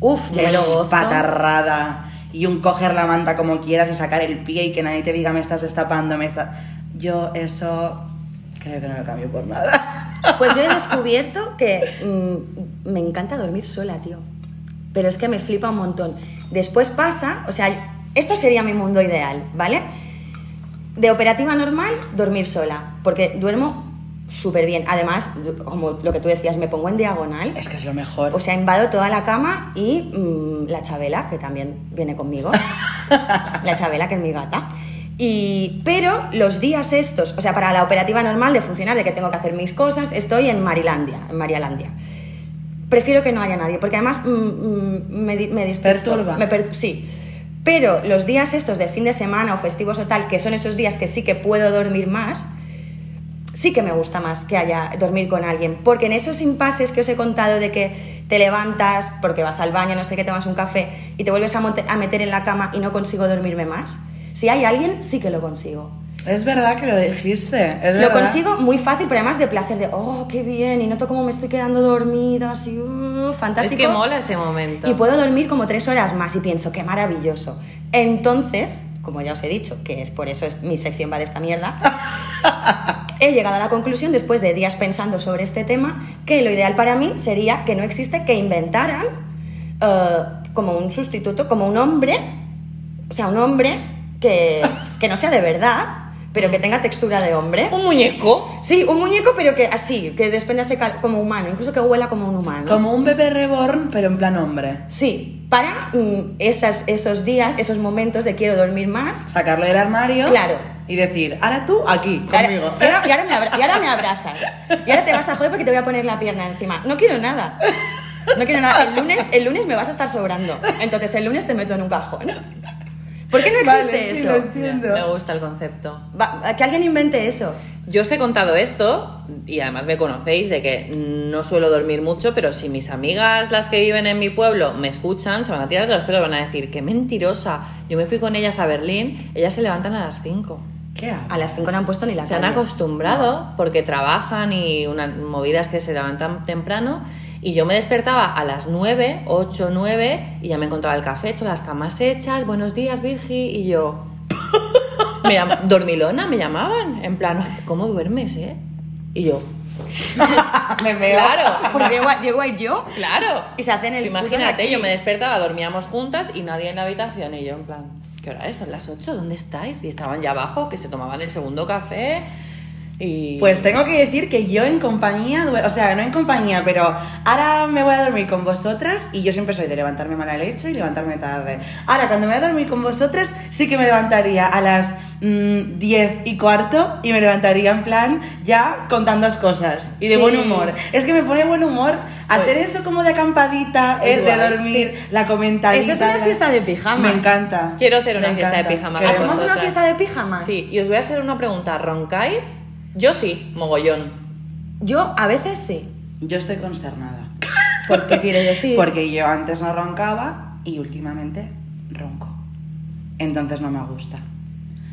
Uf, me lo gozo.
patarrada y un coger la manta como quieras y sacar el pie y que nadie te diga me estás destapando, me está... Yo eso creo que no lo cambio por nada.
Pues yo he descubierto que mm, me encanta dormir sola, tío. Pero es que me flipa un montón. Después pasa, o sea, esto sería mi mundo ideal, ¿vale? De operativa normal, dormir sola, porque duermo súper bien. Además, como lo que tú decías, me pongo en diagonal.
Es que es lo mejor.
O sea, invado toda la cama y mm, la Chabela, que también viene conmigo. la Chabela, que es mi gata. Y, pero los días estos, o sea, para la operativa normal de funcionar, de que tengo que hacer mis cosas, estoy en Marilandia, en Marialandia. Prefiero que no haya nadie, porque además mm, mm, me, me.
Perturba.
Me per- sí. Pero los días estos de fin de semana o festivos o tal, que son esos días que sí que puedo dormir más, sí que me gusta más que haya dormir con alguien, porque en esos impases que os he contado de que te levantas porque vas al baño, no sé qué, tomas un café y te vuelves a meter en la cama y no consigo dormirme más, si hay alguien, sí que lo consigo.
Es verdad que lo dijiste. es
Lo
verdad.
consigo muy fácil, pero además de placer, de, oh, qué bien, y noto cómo me estoy quedando dormida, así, uh,
Es
fantástico.
que mola ese momento.
Y puedo dormir como tres horas más y pienso, qué maravilloso. Entonces, como ya os he dicho, que es por eso es, mi sección va de esta mierda, he llegado a la conclusión, después de días pensando sobre este tema, que lo ideal para mí sería que no existe que inventaran eh, como un sustituto, como un hombre, o sea, un hombre que, que no sea de verdad, pero que tenga textura de hombre.
Un muñeco.
Sí, un muñeco, pero que así, que desprendase cal- como humano, incluso que huela como un humano.
Como un bebé reborn, pero en plan hombre.
Sí, para mm, esas, esos días, esos momentos de quiero dormir más.
Sacarlo del armario.
Claro.
Y decir, ahora tú aquí, conmigo.
y ahora- y ahora me abra- y ahora me abrazas. Y ahora te vas a joder porque te voy a poner la pierna encima. No quiero nada. No quiero nada. El lunes, el lunes me vas a estar sobrando. Entonces el lunes te meto en un cajón. ¿Por qué no existe
Vale, sí,
eso?
lo entiendo.
Me gusta el concepto.
Va- que alguien invente eso.
Yo os he contado esto y además me conocéis de que no suelo dormir mucho, pero si mis amigas, las que viven en mi pueblo, me escuchan, se van a tirar de los pelos, van a decir, qué mentirosa. Yo me fui con ellas a Berlín, ellas se levantan a las 5.
¿Qué?
A las 5 no han puesto ni la
Se han acostumbrado porque trabajan y unas movidas que se levantan temprano. Y yo me despertaba a las 9, 8, 9 y ya me encontraba el café hecho, las camas hechas, buenos días, Virgi. Y yo, me llam- dormilona, me llamaban. En plan, "Ay, ¿cómo duermes, eh? Y yo,
Me veo.
claro,
Pues llego a, llego a ir yo.
claro.
Y se hacen el
Imagínate, yo me despertaba, dormíamos juntas y nadie en la habitación. Y yo, en plan, ¿qué hora es? Son las 8, ¿dónde estáis? Y estaban ya abajo, que se tomaban el segundo café. Y...
Pues tengo que decir que yo en compañía, o sea, no en compañía, pero ahora me voy a dormir con vosotras y yo siempre soy de levantarme mala leche y levantarme tarde. Ahora, cuando me voy a dormir con vosotras, sí que me levantaría a las mm, 10 y cuarto y me levantaría en plan ya contando las cosas y de
Sí.
buen humor. Es que me pone buen humor hacer eso como de acampadita,
Es
eh, de dormir, la comentadita.
Eso es una fiesta de pijamas.
Me encanta.
Quiero hacer una
Me
fiesta de pijamas.
¿Hacemos una fiesta de pijamas?
Sí, y os voy a hacer una pregunta. ¿Roncáis? Yo sí, mogollón.
Yo a veces sí.
Yo estoy consternada.
¿Por qué quiere decir?
Porque yo antes no roncaba y últimamente ronco. Entonces no me gusta.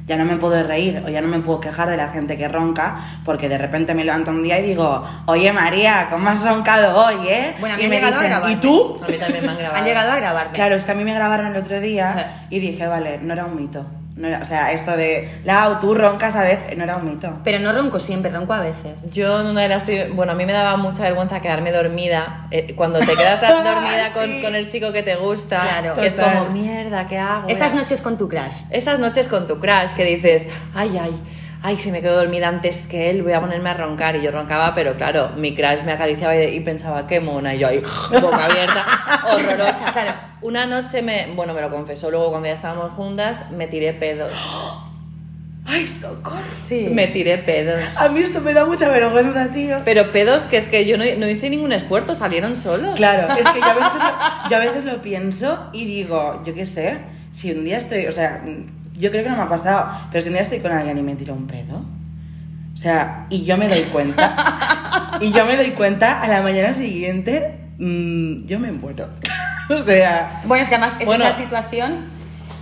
Ya no me puedo reír o ya no me puedo quejar de la gente que ronca porque de repente me levanto un día y digo, oye María, ¿cómo has roncado hoy, eh?
Bueno, a mí
y
han
me
llegado a
dicen,
grabarme.
¿y tú?
A mí también me han grabado.
Han llegado a grabarme.
Claro, es que a mí me grabaron el otro día y dije, vale, no era un mito. No era, o sea, esto de, Lau, tú roncas a veces, no era un mito.
Pero no ronco siempre, ronco a veces.
Yo en una de las bueno, a mí me daba mucha vergüenza quedarme dormida. eh, cuando te quedas tan dormida con,
Sí.
con el chico que te gusta,
Claro.
que es como, mierda, ¿qué hago?
Esas noches con tu crush.
Esas noches con tu crush que dices, ay, ay, ay, si me quedo dormida antes que él, voy a ponerme a roncar. Y yo roncaba, pero claro, mi crush me acariciaba y, y pensaba, qué mona. Y yo ahí, boca abierta, horrorosa. Claro, una noche me, bueno, me lo confesó luego cuando ya estábamos juntas, me tiré pedos.
¡Ay, socorro!
Sí.
Me tiré pedos.
A mí esto me da mucha vergüenza, tío.
Pero pedos que es que yo no, no hice ningún esfuerzo, salieron solos.
Claro, es que yo a, veces lo, yo a veces lo pienso y digo, yo qué sé, si un día estoy, o sea, yo creo que no me ha pasado, pero si un día estoy con alguien y me tiro un pedo, o sea, y yo me doy cuenta, y yo me doy cuenta a la mañana siguiente, mm, yo me muero. o sea,
Bueno, es que además es
Bueno.
esa situación,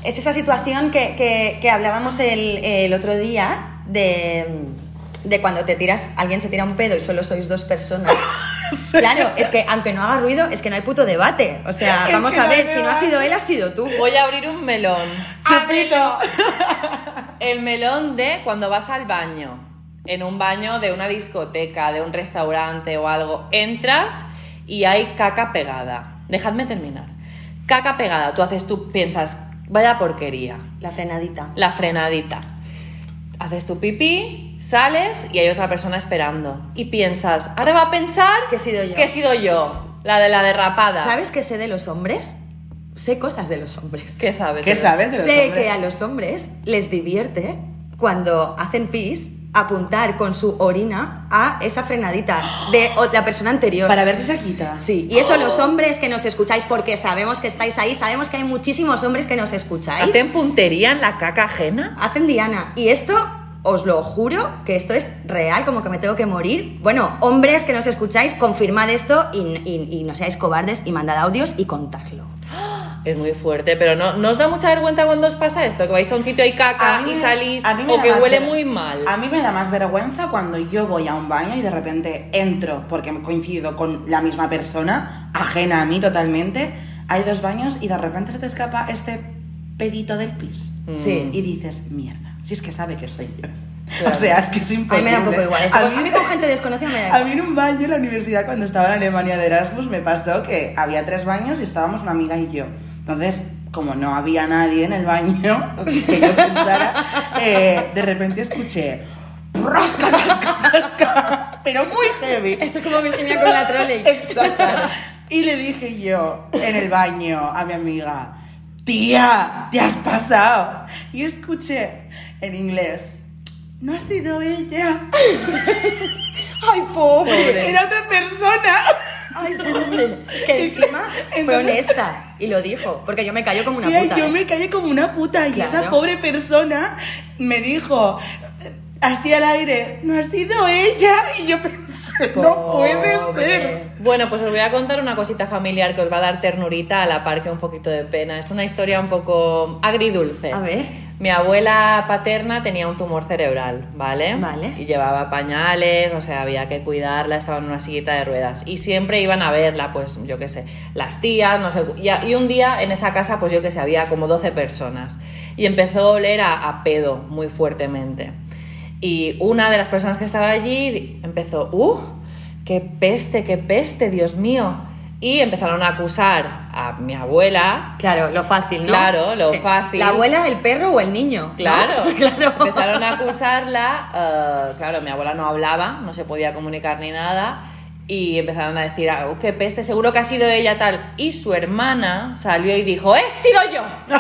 es esa situación que, que- que hablábamos el, el otro día de, de cuando te tiras, alguien se tira un pedo y solo sois dos personas. Claro, es que aunque no haga ruido, es que no hay puto debate. O sea,
Es
vamos a
no
ver, si no ha sido él, ha sido tú.
Voy a abrir un melón.
chupito.
El melón de cuando vas al baño, en un baño de una discoteca, de un restaurante o algo, entras y hay caca pegada. Dejadme terminar. Caca pegada, tú haces, tú piensas, vaya porquería,
La frenadita.
la frenadita. Haces tu pipí, sales y hay otra persona esperando. Y piensas, ahora va a pensar
Que he sido yo.
Que he sido yo, la de la derrapada.
¿Sabes qué sé de los hombres? Sé cosas de los hombres.
¿Qué sabes?
¿Qué
de-
sabes de los
sé
hombres?
que a los hombres les divierte cuando hacen pis apuntar con su orina a esa frenadita de la persona anterior.
Para ver si se quita.
Sí, y eso los hombres que nos escucháis, porque sabemos que estáis ahí, sabemos que hay muchísimos hombres que nos escucháis,
¿Hacen puntería en la caca ajena?
hacen Diana. Y esto, os lo juro, que esto es real, como que me tengo que morir. Bueno, hombres que nos escucháis, confirmad esto y, y- y no seáis cobardes y mandad audios y contadlo.
Es muy fuerte, pero no, ¿no os da mucha vergüenza cuando os pasa esto? Que vais a un sitio y caca
mí
y salís
a mí me
o que huele
ver-
muy mal.
A mí me da más vergüenza cuando yo voy a un baño y de repente entro, porque coincido con la misma persona, ajena a mí totalmente. Hay dos baños y de repente se te escapa este pedito del pis.
Mm.
Sí.
Y dices, mierda, si es que sabe que soy yo.
Claro.
O sea, es que es
A mí
imposible.
me da un poco igual. Esto- a mí con gente desconocida me da
A
igual.
mí en un baño en la universidad cuando estaba en Alemania de Erasmus me pasó que había tres baños y estábamos una amiga y yo. Entonces, como no había nadie en el baño que yo pensara, eh, de repente escuché rasca, rasca, rasca, pero muy heavy.
Esto es como Virginia con la trolley.
Exacto. Y le dije yo en el baño a mi amiga, tía, te has pasado. Y escuché en inglés, no ha sido ella.
Ay, pobre.
Pobre.
Era otra persona.
Ay, pobre. Que encima fue
Entonces-
honesta y lo dijo, porque yo me callo como una
Tía,
puta.
yo
¿eh?
me callé como una puta y
Claro.
esa pobre persona me dijo así al aire, no ha sido ella. Y yo pensé, no puede ser.
Bueno, pues os voy a contar una cosita familiar que os va a dar ternurita a la par que un poquito de pena. Es una historia un poco agridulce.
A ver.
Mi abuela paterna tenía un tumor cerebral, ¿vale?
Vale.
Y llevaba pañales, o sea, había que cuidarla, estaba en una sillita de ruedas. Y siempre iban a verla, pues, yo qué sé, las tías, no sé. Y, a- y un día en esa casa, pues yo qué sé, había como 12 personas. Y empezó a oler a, a pedo muy fuertemente. Y una de las personas que estaba allí empezó, ¡uh! ¡Qué peste, qué peste, Dios mío! Y empezaron a acusar a mi abuela
Claro, lo fácil, ¿no?
Claro, lo fácil.
¿La abuela, el perro o el niño? ¿no?
Claro,
claro.
Empezaron a acusarla. eh, claro, mi abuela no hablaba, no se podía comunicar ni nada. Y empezaron a decir, ah, qué peste, seguro que ha sido ella tal. Y su hermana salió y dijo, ¡he sido yo!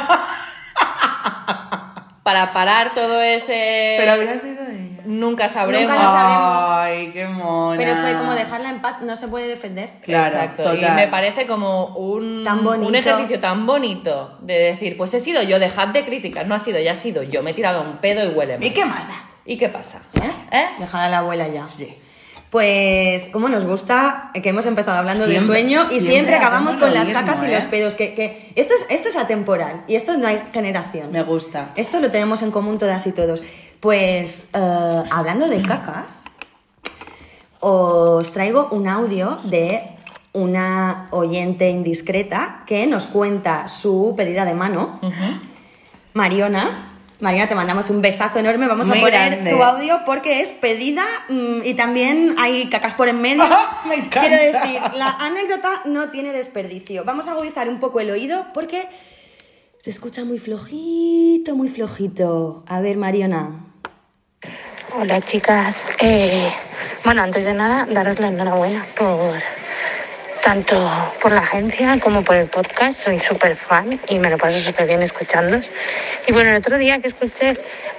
Para parar todo ese.
Pero había sido ella.
Nunca sabremos.
Nunca lo sabremos.
Ay, qué mona.
Pero fue como dejarla en paz, no se puede defender.
Claro,
Exacto.
total.
Y me parece como un,
Tan bonito.
un ejercicio tan bonito de decir, pues he sido yo, dejad de criticar, no ha sido, ya ha sido yo, me he tirado un pedo y huele mal.
¿Y qué más da?
¿Y qué pasa?
¿Eh?
¿Eh?
Dejad a la abuela ya. Pues, como nos gusta, que hemos empezado hablando de sueño y siempre,
siempre
acabamos con las
mismo,
cacas y
¿eh?
los pedos. Que, que esto, es, esto es atemporal y esto no hay generación.
Me gusta.
Esto lo tenemos en común todas y todos. Pues, eh, hablando de cacas, os traigo un audio de una oyente indiscreta que nos cuenta su pedida de mano. Mariona, Marina, te mandamos un besazo enorme. Vamos
Muy
a poner
grande.
tu audio porque es pedida mm, y también hay cacas por en medio.
Me encanta.
Quiero decir, la anécdota no tiene desperdicio. Vamos a agudizar un poco el oído porque se escucha muy flojito, muy flojito. A ver, Mariona.
Hola chicas, Eh, bueno antes de nada daros la enhorabuena por tanto por la agencia como por el podcast, soy súper fan y me lo paso súper bien escuchándos. Y bueno, el otro día que escuché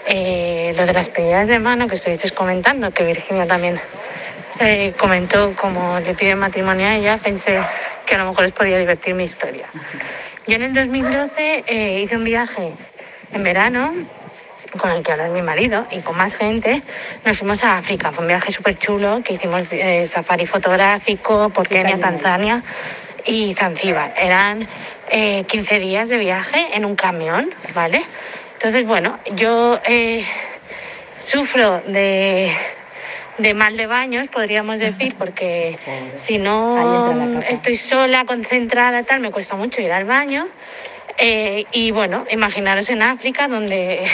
eh, lo de las pedidas de mano que estuvisteis comentando, que Virginia también eh, comentó como le pide matrimonio a ella, pensé que a lo mejor les podía divertir mi historia. Yo en el 2012 eh, hice un viaje en verano con el que ahora es mi marido y con más gente, nos fuimos a África. Fue un viaje súper chulo que hicimos eh, safari fotográfico por Kenia, Tanzania y Zanzíbar. Eran eh, 15 días de viaje en un camión, ¿vale? Entonces, bueno, yo eh, sufro de, de mal de baños, podríamos decir, porque si no estoy sola, concentrada, tal, me cuesta mucho ir al baño. Eh, y bueno, imaginaros en África, donde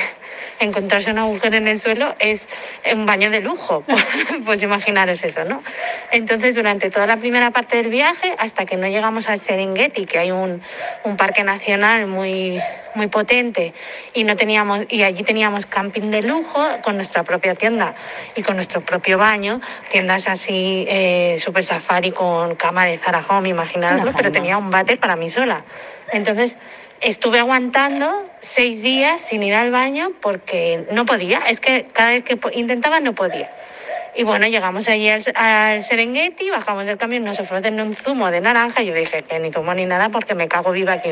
encontrarse un agujero en el suelo es un baño de lujo. pues imaginaros eso, ¿no? Entonces, durante toda la primera parte del viaje, hasta que no llegamos al Serengeti, que hay un, un parque nacional muy, muy potente, y, no teníamos, y allí teníamos camping de lujo con nuestra propia tienda y con nuestro propio baño, tiendas así, eh, super safari con cama de Zara Home, imaginaroslo,
Una
pero tenía un váter para mí sola. Entonces, estuve aguantando seis días sin ir al baño porque no podía. Es que cada vez que intentaba no podía. Y bueno, llegamos allí al, al Serengeti, bajamos del camión, nos ofrecen un zumo de naranja. Y yo dije que ni zumo ni nada porque me cago viva aquí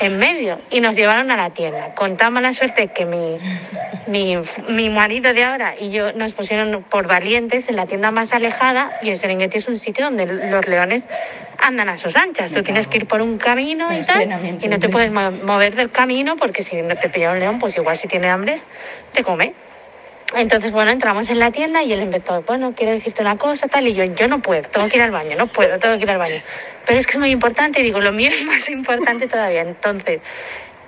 en medio. Y nos llevaron a la tienda. Con tan mala suerte que mi, mi, mi marido de ahora y yo nos pusieron por valientes en la tienda más alejada. Y el Serengeti es un sitio donde los leones andan a sus anchas. Tú tienes que ir por un camino y tal. Y no te puedes mo- mover del camino porque si no te pilla un león, pues igual si tiene hambre, te come. Entonces, bueno, entramos en la tienda y él empezó, bueno, quiero decirte una cosa, tal, y yo, yo no puedo, tengo que ir al baño, no puedo, tengo que ir al baño. Pero es que es muy importante, y digo, lo mío es más importante todavía. Entonces,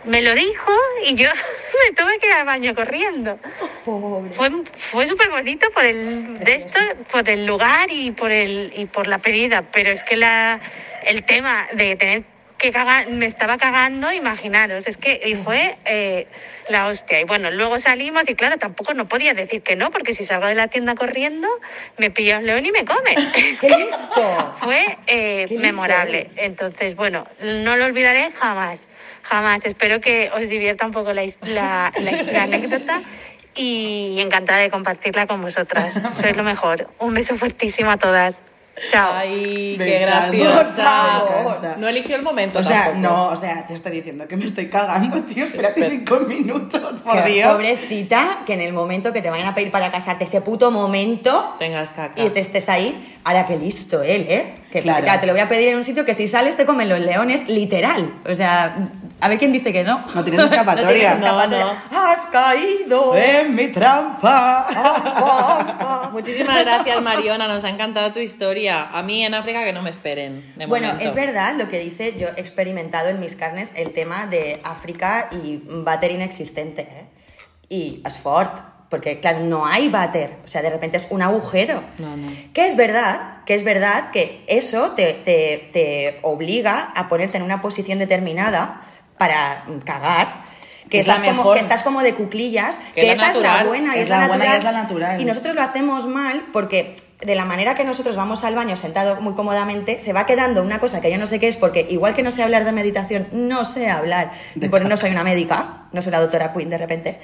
me lo dijo y yo me tuve que ir al baño corriendo.
Pobre.
Fue, fue súper bonito por el de esto, por el lugar y por el y por la pedida, pero es que la el tema de tener que me estaba cagando, imaginaros, es que y fue eh, la hostia. Y bueno, luego salimos y claro, tampoco no podía decir que no, porque si salgo de la tienda corriendo, me pilla un león y me come. Es
¡Qué listo!
fue eh,
Qué listo,
memorable.
eh.
Entonces, bueno, no lo olvidaré jamás, jamás. Espero que os divierta un poco la, la, la- la anécdota y encantada de compartirla con vosotras. Sois lo mejor. Un beso fuertísimo a todas. Chao.
Ay,
Me
qué
encanta,
graciosa. No eligió el momento.
O sea,
tampoco.
no, o sea, te estoy diciendo que me estoy cagando, tío. Espérate
Espera.
cinco minutos, por
Que
Dios.
Pobrecita, que en el momento que te vayan a pedir para casarte, ese puto momento,
Tengas caca.
y te estés ahí, ahora qué listo él, ¿eh? Que
Claro.
te lo voy a pedir en un sitio que si sales te comen los leones, literal. O sea, a ver quién dice que no.
No tienes escapatoria.
No tienes
No,
escapatoria. Has caído.
¡En mi trampa!
Muchísimas gracias, Mariona. Nos ha encantado tu historia. A mí en África que no me esperen. de
Bueno,
momento.
es verdad lo que dice, yo he experimentado en mis carnes el tema de África y váter inexistente, ¿eh? Y Asford, porque claro, no hay váter, o sea, de repente es un agujero.
No, no.
Que es verdad, que es verdad que eso te, te- te obliga a ponerte en una posición determinada para cagar. Que,
Es la
estás como,
mejor.
que estás como de cuclillas,
Que
que,
es la
esa es la
natural.
buena y
Es
es, la,
la buena y
natural.
es la natural.
Y nosotros lo hacemos mal porque de la manera que nosotros vamos al baño sentado muy cómodamente, se va quedando una cosa que yo no sé qué es, porque igual que no sé hablar de meditación, no sé hablar,
De
porque no soy una médica, no soy la doctora Quinn de repente,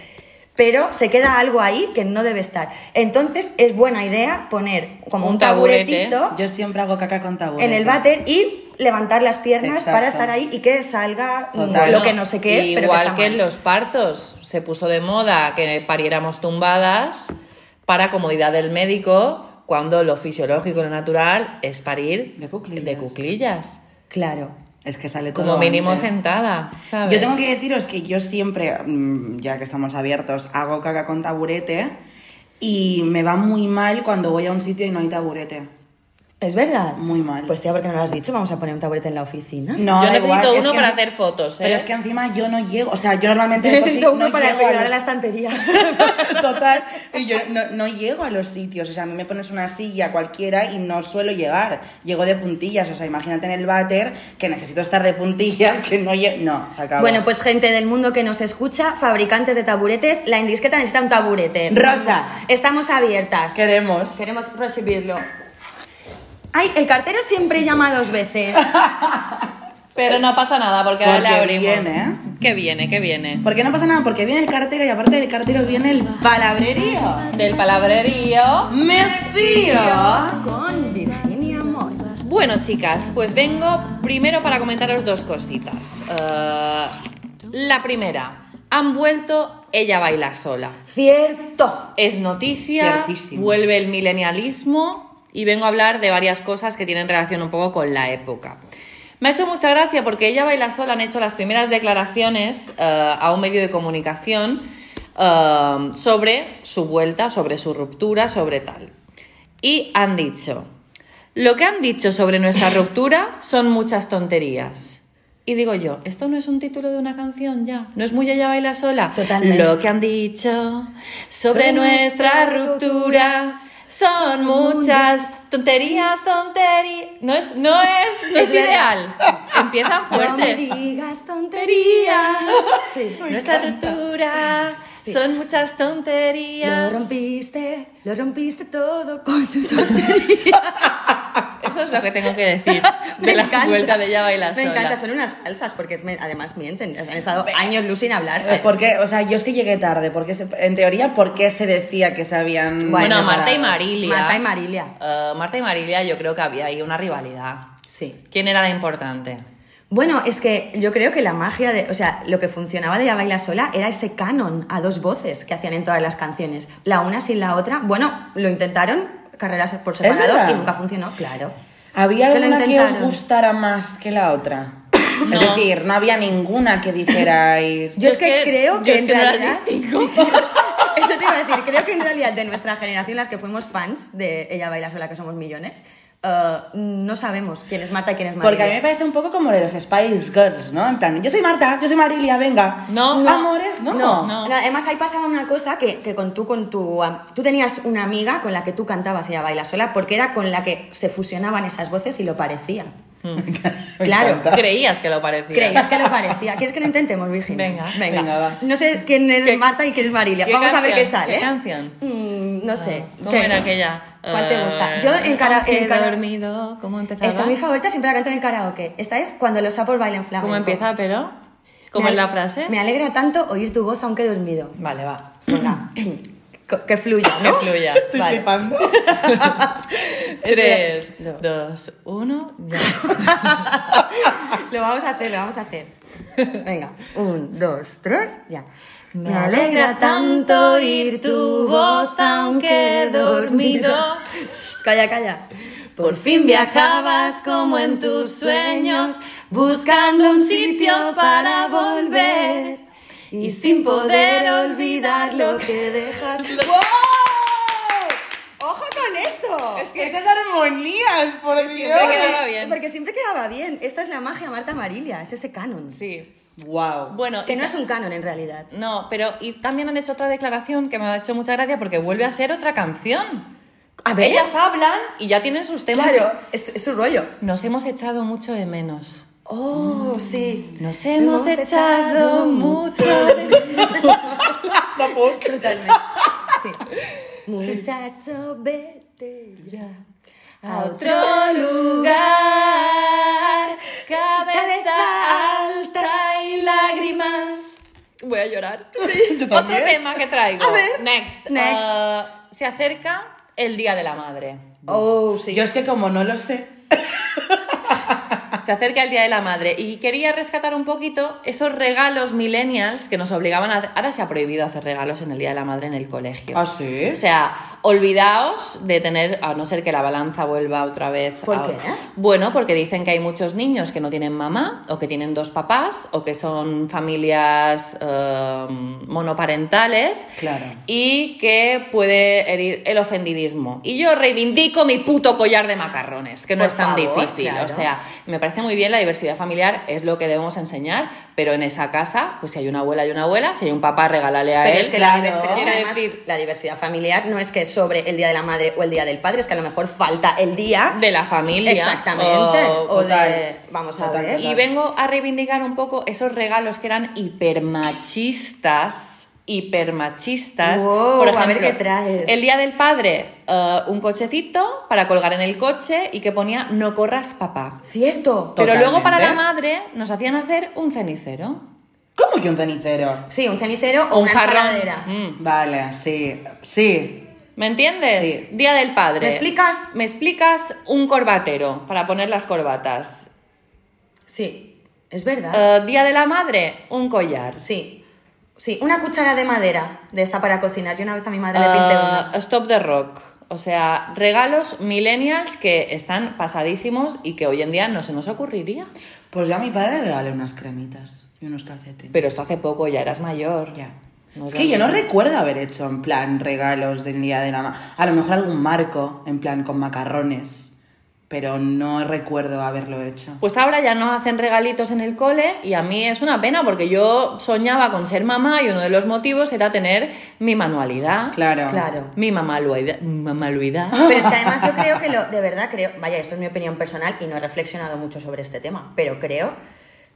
pero se queda algo ahí que no debe estar. Entonces es buena idea poner como un,
Un taburete.
taburetito
Yo siempre hago caca con taburete.
en el váter y levantar las piernas
Exacto.
para estar ahí y que salga mm,
Total.
lo que no sé qué es, pero que
Igual
está
que en los partos, se puso de moda que pariéramos tumbadas para comodidad del médico, cuando lo fisiológico y lo natural es parir
De cuclillas.
de cuclillas.
Claro.
Es que sale todo
Como mínimo
antes.
sentada, ¿sabes?
Yo tengo que deciros que yo siempre, mm, ya que estamos abiertos, hago caca con taburete y me va muy mal cuando voy a un sitio y no hay taburete.
¿Es verdad?
Muy mal.
Pues tía, ¿por qué no lo has dicho? Vamos a poner un taburete en la oficina.
No,
Yo necesito
igual, es
uno
que
para
en-
hacer fotos, ¿eh?
Pero es que encima yo no llego, o sea, yo normalmente
Yo necesito uno
no
para pegar
los-
la estantería.
Total, y yo no, no llego a los sitios, o sea, a mí me pones una silla cualquiera y no suelo llegar, llego de puntillas, o sea, imagínate en el váter que necesito estar de puntillas, que no llego, no, se acabó.
Bueno, pues gente del mundo que nos escucha, fabricantes de taburetes, la indiscreta necesita un taburete.
Rosa.
Estamos abiertas.
Queremos.
Queremos recibirlo. Ay, el cartero siempre llama dos veces.
Pero no pasa nada porque ahora le abrimos.
viene, ¿eh?
Que viene, que viene.
¿Por qué no pasa nada? Porque viene el cartero y aparte del cartero viene el palabrerío.
Del palabrerío.
Me fío.
Con Virginia Moy.
Bueno, chicas, pues vengo primero para comentaros dos cositas. Eh, la primera, han vuelto Ella baila sola.
Cierto.
Es noticia,
Ciertísimo.
vuelve el milenialismo y vengo a hablar de varias cosas que tienen relación un poco con la época. Me ha hecho mucha gracia porque ella baila sola han hecho las primeras declaraciones eh, a un medio de comunicación eh, sobre su vuelta, sobre su ruptura, sobre tal. Y han dicho, lo que han dicho sobre nuestra ruptura son muchas tonterías. Y digo yo, ¿esto no es un título de una canción ya? ¿No es muy ella baila sola?
Totalmente.
Lo que han dicho sobre nuestra ruptura son muchas tonterías, tonterías. No es, no es, no es, ideal. Empiezan
No me
fuerte.
digas tonterías. Sí.
Nuestra ruptura son muchas tonterías.
Lo rompiste, lo rompiste todo con tus tonterías.
Eso es lo que tengo que decir
Me
de la
encanta.
vuelta de ella baila
Me
sola.
encanta, son unas falsas porque me- además mienten. Han estado años luz sin hablarse.
Eh, Porque, o sea, yo es que llegué tarde, porque se- en teoría, ¿por qué se decía que se habían
Bueno,
separado?
Marta y Marilia.
Marta y Marilia.
Eh, Marta y Marilia, yo creo que había ahí una rivalidad.
Sí.
¿Quién era la importante?
Bueno, es que yo creo que la magia de, o sea, lo que funcionaba de Ya Baila Sola era ese canon a dos voces que hacían en todas las canciones. La una sin la otra. Bueno, lo intentaron, carreras por separado, y nunca funcionó, claro.
¿Había
Que
alguna que os gustara más que la otra?
No.
Es decir, no había ninguna que dijerais...
Yo es que creo que
yo es
en
que no las
realidad-
distingo.
Eso te iba a decir, creo que en realidad de nuestra generación, las que fuimos fans de Ella Baila Sola, que somos millones, eh, no sabemos quién es Marta y quién es Marilia.
Porque a mí me parece un poco como de los Spice Girls, ¿no? En plan, yo soy Marta, yo soy Marilia, venga.
No. No.
Amores, no.
No,
No.
además ahí pasaba una cosa que, que con tú, con tu, tú tenías una amiga con la que tú cantabas ella baila sola porque era con la que se fusionaban esas voces y lo parecía. claro.
encanta.
Creías que lo parecía.
Creías que lo parecía. ¿Quieres que lo intentemos, Virginia?
Venga.
venga.
Venga, va.
No sé quién es
¿Qué-
Marta y quién es Marilia.
¿Qué
Vamos a ver qué sale.
¿Qué canción?
Mm, no sé.
¿Cómo
¿Qué?
era aquella?
¿Cuál te
Eh,
gusta? Yo en en cara-
dormido, ¿cómo empezaba?
Esta es mi favorita, siempre la canto en el karaoke. Esta es Cuando los sapos bailan flamenco.
¿Cómo empieza, pero? ¿Cómo es la frase?
Me alegra tanto oír tu voz aunque he dormido.
Vale, va.
Venga. Que fluya,
Que
¿no?
fluya.
Estoy
Vale.
flipando.
Tres,
No.
dos, uno, ya.
Lo vamos a hacer, lo vamos a hacer. Venga, un, dos, tres, ya.
Me alegra tanto oír tu voz aunque he dormido.
Shh, Calla, calla.
Por fin viajabas como en tus sueños, buscando un sitio para volver y sin poder olvidar lo que dejas.
¡Wow! ¡Ojo con esto!
Es que estas armonías, por Dios.
siempre quedaba bien.
Porque siempre quedaba bien. Esta es la magia Marta Marilia, es ese canon.
Sí.
Wow.
Bueno,
Que no es un canon en realidad.
No, pero y también han hecho otra declaración que me ha hecho mucha gracia porque vuelve a ser otra canción.
A ver.
Ellas hablan y ya tienen sus temas.
Claro, es, es su rollo.
Nos hemos echado mucho de menos.
Oh, sí.
Nos hemos, echado mucho de
Totalmente. Sí. Muchacho, vete ya.
a otro lugar. Cabeza alta. Voy a llorar.
Sí.
Otro tema que traigo.
A ver.
Next.
Next.
Uh, se acerca el Día de la Madre.
Oh, sí.
Yo es que como no lo sé,
se acerca el Día de la Madre y quería rescatar un poquito esos regalos millennials que nos obligaban a... Ahora se ha prohibido hacer regalos en el Día de la Madre en el colegio.
¿Ah, sí?
O sea, olvidaos de tener, a no ser que la balanza vuelva otra vez.
¿Por
a-
qué?
Bueno, porque dicen que hay muchos niños que no tienen mamá, o que tienen dos papás, o que son familias eh, monoparentales.
Claro.
Y que puede herir el ofendidismo. Y yo reivindico mi puto collar de macarrones, que no
Por
es tan
favor,
difícil.
claro.
O sea, me parece muy bien la diversidad familiar, es lo que debemos enseñar, pero en esa casa, pues si hay una abuela y una abuela, si hay un papá, regálale a
Pero
él.
es que, la,
claro.
diver- pero es que además la diversidad familiar no es que sobre el Día de la Madre o el Día del Padre, es que a lo mejor falta el día
de la familia.
Exactamente.
o-
O, de. Vamos a
Total,
ver.
Y vengo a reivindicar un poco esos regalos que eran hipermachistas. Hipermachistas.
Wow,
Por
a ver
ejemplo,
qué traes.
El día del padre, eh, un cochecito para colgar en el coche y que ponía no corras papá.
Cierto.
Pero luego para la madre nos hacían hacer un cenicero.
¿Cómo que un cenicero?
Sí, un cenicero o,
un
una.
Mm.
Vale, sí. Sí.
¿Me entiendes?
Sí.
Día del padre.
¿Me explicas?
Me explicas un corbatero para poner las corbatas.
Sí, es verdad.
Eh, día de la madre, un collar.
Sí. Sí, una cuchara de madera de esta para cocinar. Yo una vez a mi madre le pinté
Ah,
una.
Stop the Rock. O sea, regalos millennials que están pasadísimos y que hoy en día no se nos ocurriría.
Pues yo a mi padre le regalé unas cremitas y unos calcetines.
Pero esto hace poco, ya eras mayor.
Ya.
No
es que yo no recuerdo haber hecho en plan regalos del día de la madre. A lo mejor algún marco, en plan con macarrones. Pero no recuerdo haberlo hecho.
Pues ahora ya no hacen regalitos en el cole y a mí es una pena porque yo soñaba con ser mamá y uno de los motivos era tener mi manualidad.
Claro.
Claro.
Mi mamaluidad. mamaluidad.
Pero es que además yo creo que lo, de verdad creo, vaya, esto es mi opinión personal y no he reflexionado mucho sobre este tema, pero creo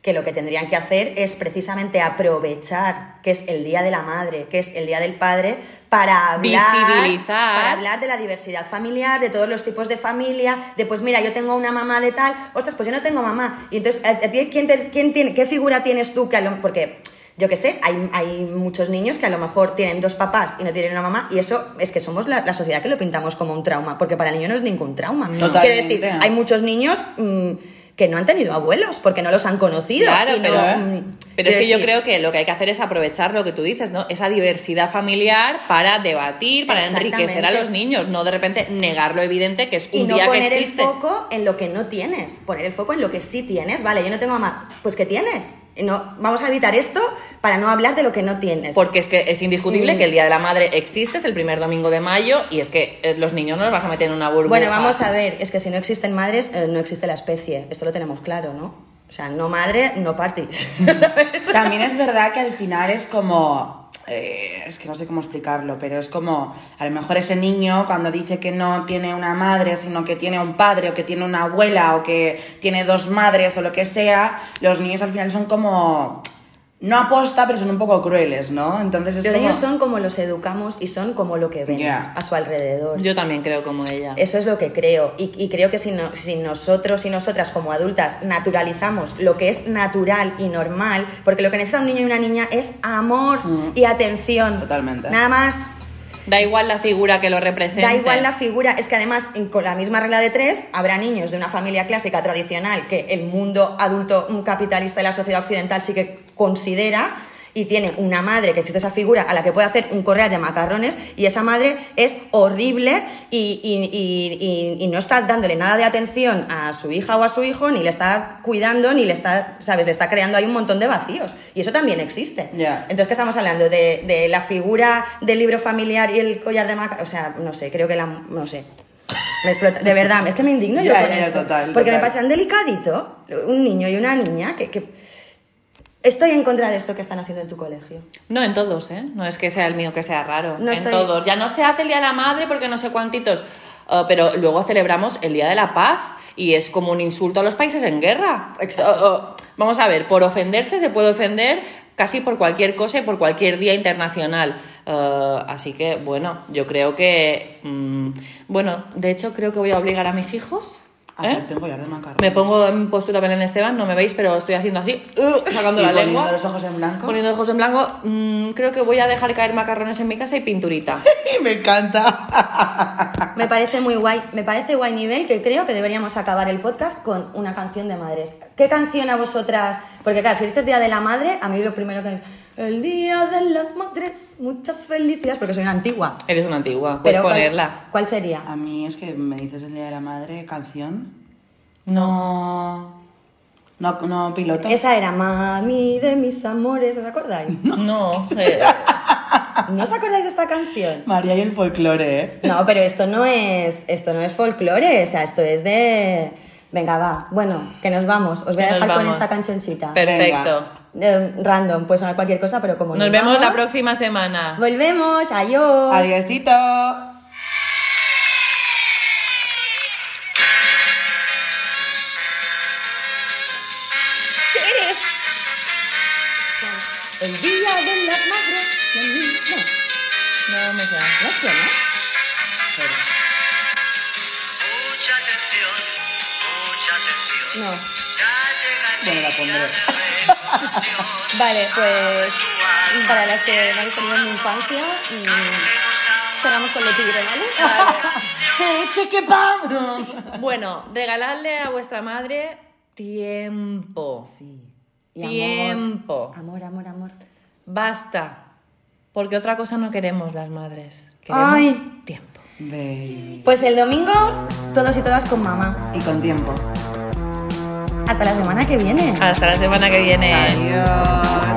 que lo que tendrían que hacer es precisamente aprovechar que es el Día de la Madre, que es el Día del Padre, para hablar,
Visibilizar.
para hablar de la diversidad familiar, de todos los tipos de familia, de pues mira, yo tengo una mamá de tal, ostras, pues yo no tengo mamá. Y entonces, ¿a, a ti quién, te- quién tiene, qué figura tienes tú que a lo- porque yo qué sé, hay, hay muchos niños que a lo mejor tienen dos papás y no tienen una mamá, y eso es que somos la, la sociedad que lo pintamos como un trauma, porque para el niño no es ningún trauma.
Totalmente.
Quiero decir, hay muchos niños mm, que no han tenido abuelos porque no los han conocido.
Claro,
no,
pero,
mm,
pero es que yo creo que lo que hay que hacer es aprovechar lo que tú dices, ¿no? Esa diversidad familiar para debatir, para enriquecer a los niños, no de repente negar lo evidente que es un
Y no
día que
poner el
existe.
foco en lo que no tienes, poner el foco en lo que sí tienes. Vale, yo no tengo mamá, pues ¿qué tienes? No, vamos a evitar esto para no hablar de lo que no tienes.
Porque es que es indiscutible
Mm.
que el Día de la Madre existe, es el primer domingo de mayo y es que eh, los niños no los vas a meter en una burbuja.
Bueno, vamos a ver, es que si no existen madres, eh, no existe la especie. Esto lo tenemos claro, ¿no? O sea, no madre, no party. ¿Sabes?
También es verdad que al final es como. Eh, es que no sé cómo explicarlo, pero es como. A lo mejor ese niño, cuando dice que no tiene una madre, sino que tiene un padre, o que tiene una abuela, o que tiene dos madres, o lo que sea, los niños al final son como. No aposta, pero son un poco crueles, ¿no? Entonces es
Los
como.
niños son como los educamos y son como lo que ven a su alrededor.
Yo también creo como ella.
Eso es lo que creo. Y, y creo que si, no- si nosotros y nosotras como adultas naturalizamos lo que es natural y normal, porque lo que necesita un niño y una niña es amor
Mm.
y atención.
Totalmente.
Nada más.
Da igual la figura que lo represente.
Da igual la figura, es que además con la misma regla de tres habrá niños de una familia clásica tradicional que el mundo adulto capitalista de la sociedad occidental sí que considera y tiene una madre que existe esa figura a la que puede hacer un correal de macarrones y esa madre es horrible y, y- y- no está dándole nada de atención a su hija o a su hijo, ni le está cuidando, ni le está, ¿sabes? Le está creando ahí un montón de vacíos. Y eso también existe. Entonces, ¿qué estamos hablando? De, de la figura del libro familiar y el collar de maca. O sea, no sé, creo que la. No sé. Me explota. De verdad, es que me indigno yo con esto.
total,
porque me
total.
parece tan delicadito un niño y una niña que, que- Estoy en contra de esto que están haciendo en tu colegio.
No en todos, ¿eh? No es que sea el mío que sea raro.
No
en
estoy-
todos. Ya no se hace el Día de la Madre porque no sé cuántitos. Uh, pero luego celebramos el Día de la Paz y es como un insulto a los países en guerra.
Exacto.
Uh, uh, vamos a ver, por ofenderse se puede ofender casi por cualquier cosa y por cualquier día internacional. Uh, así que, bueno, yo creo que... mm, bueno, de hecho creo que voy a obligar a mis hijos
Hacerte un collar de macarrones.
Me pongo en postura Belén Esteban, no me veis, pero estoy haciendo así, uh, sacando
Y
la
poniendo
lengua.
los ojos en blanco.
Poniendo ojos en blanco. Mm, creo que voy a dejar caer macarrones en mi casa y pinturita.
me encanta.
Me parece muy guay, me parece guay nivel que creo que deberíamos acabar el podcast con una canción de madres. ¿Qué canción a vosotras? Porque claro, si dices Día de la Madre, a mí lo primero que es el Día de las Madres, muchas felicidades, porque soy una antigua.
Eres una antigua, puedes
¿cuál-
ponerla.
¿Cuál sería?
A mí es que me dices el Día de la Madre, canción. No. No, no piloto.
Esa era Mami de mis amores, ¿os acordáis?
No, eh,
¿No os acordáis de esta canción?
María y el folclore, ¿eh?
No, pero esto no es esto no es folclore, o sea, esto es de Venga, va. Bueno, que nos vamos. Os voy a
Que nos
dejar con
vamos.
esta cancioncita.
perfecto.
Eh, random, puede sonar cualquier cosa, pero como
Nos vemos la próxima semana.
Volvemos, adiós.
Adiósito.
El día de las madres. No,
No me suena.
no suena.
Mucha atención, mucha atención.
No.
Ya llega el
Bueno, la pondré.
Vale, pues para las que no habéis tenido en mi infancia, mm, cerramos con lo tigre, ¿vale?
¡Eh, cheque vamos!
Bueno, regaladle a vuestra madre tiempo.
Sí. Y
Tiempo.
Amor, amor, amor.
Basta. Porque otra cosa no queremos las madres. Queremos
Ay.
tiempo.
Baby.
Pues el domingo, todos y todas con mamá.
Y con tiempo.
Hasta la semana que viene.
Hasta la semana que viene.
Adiós.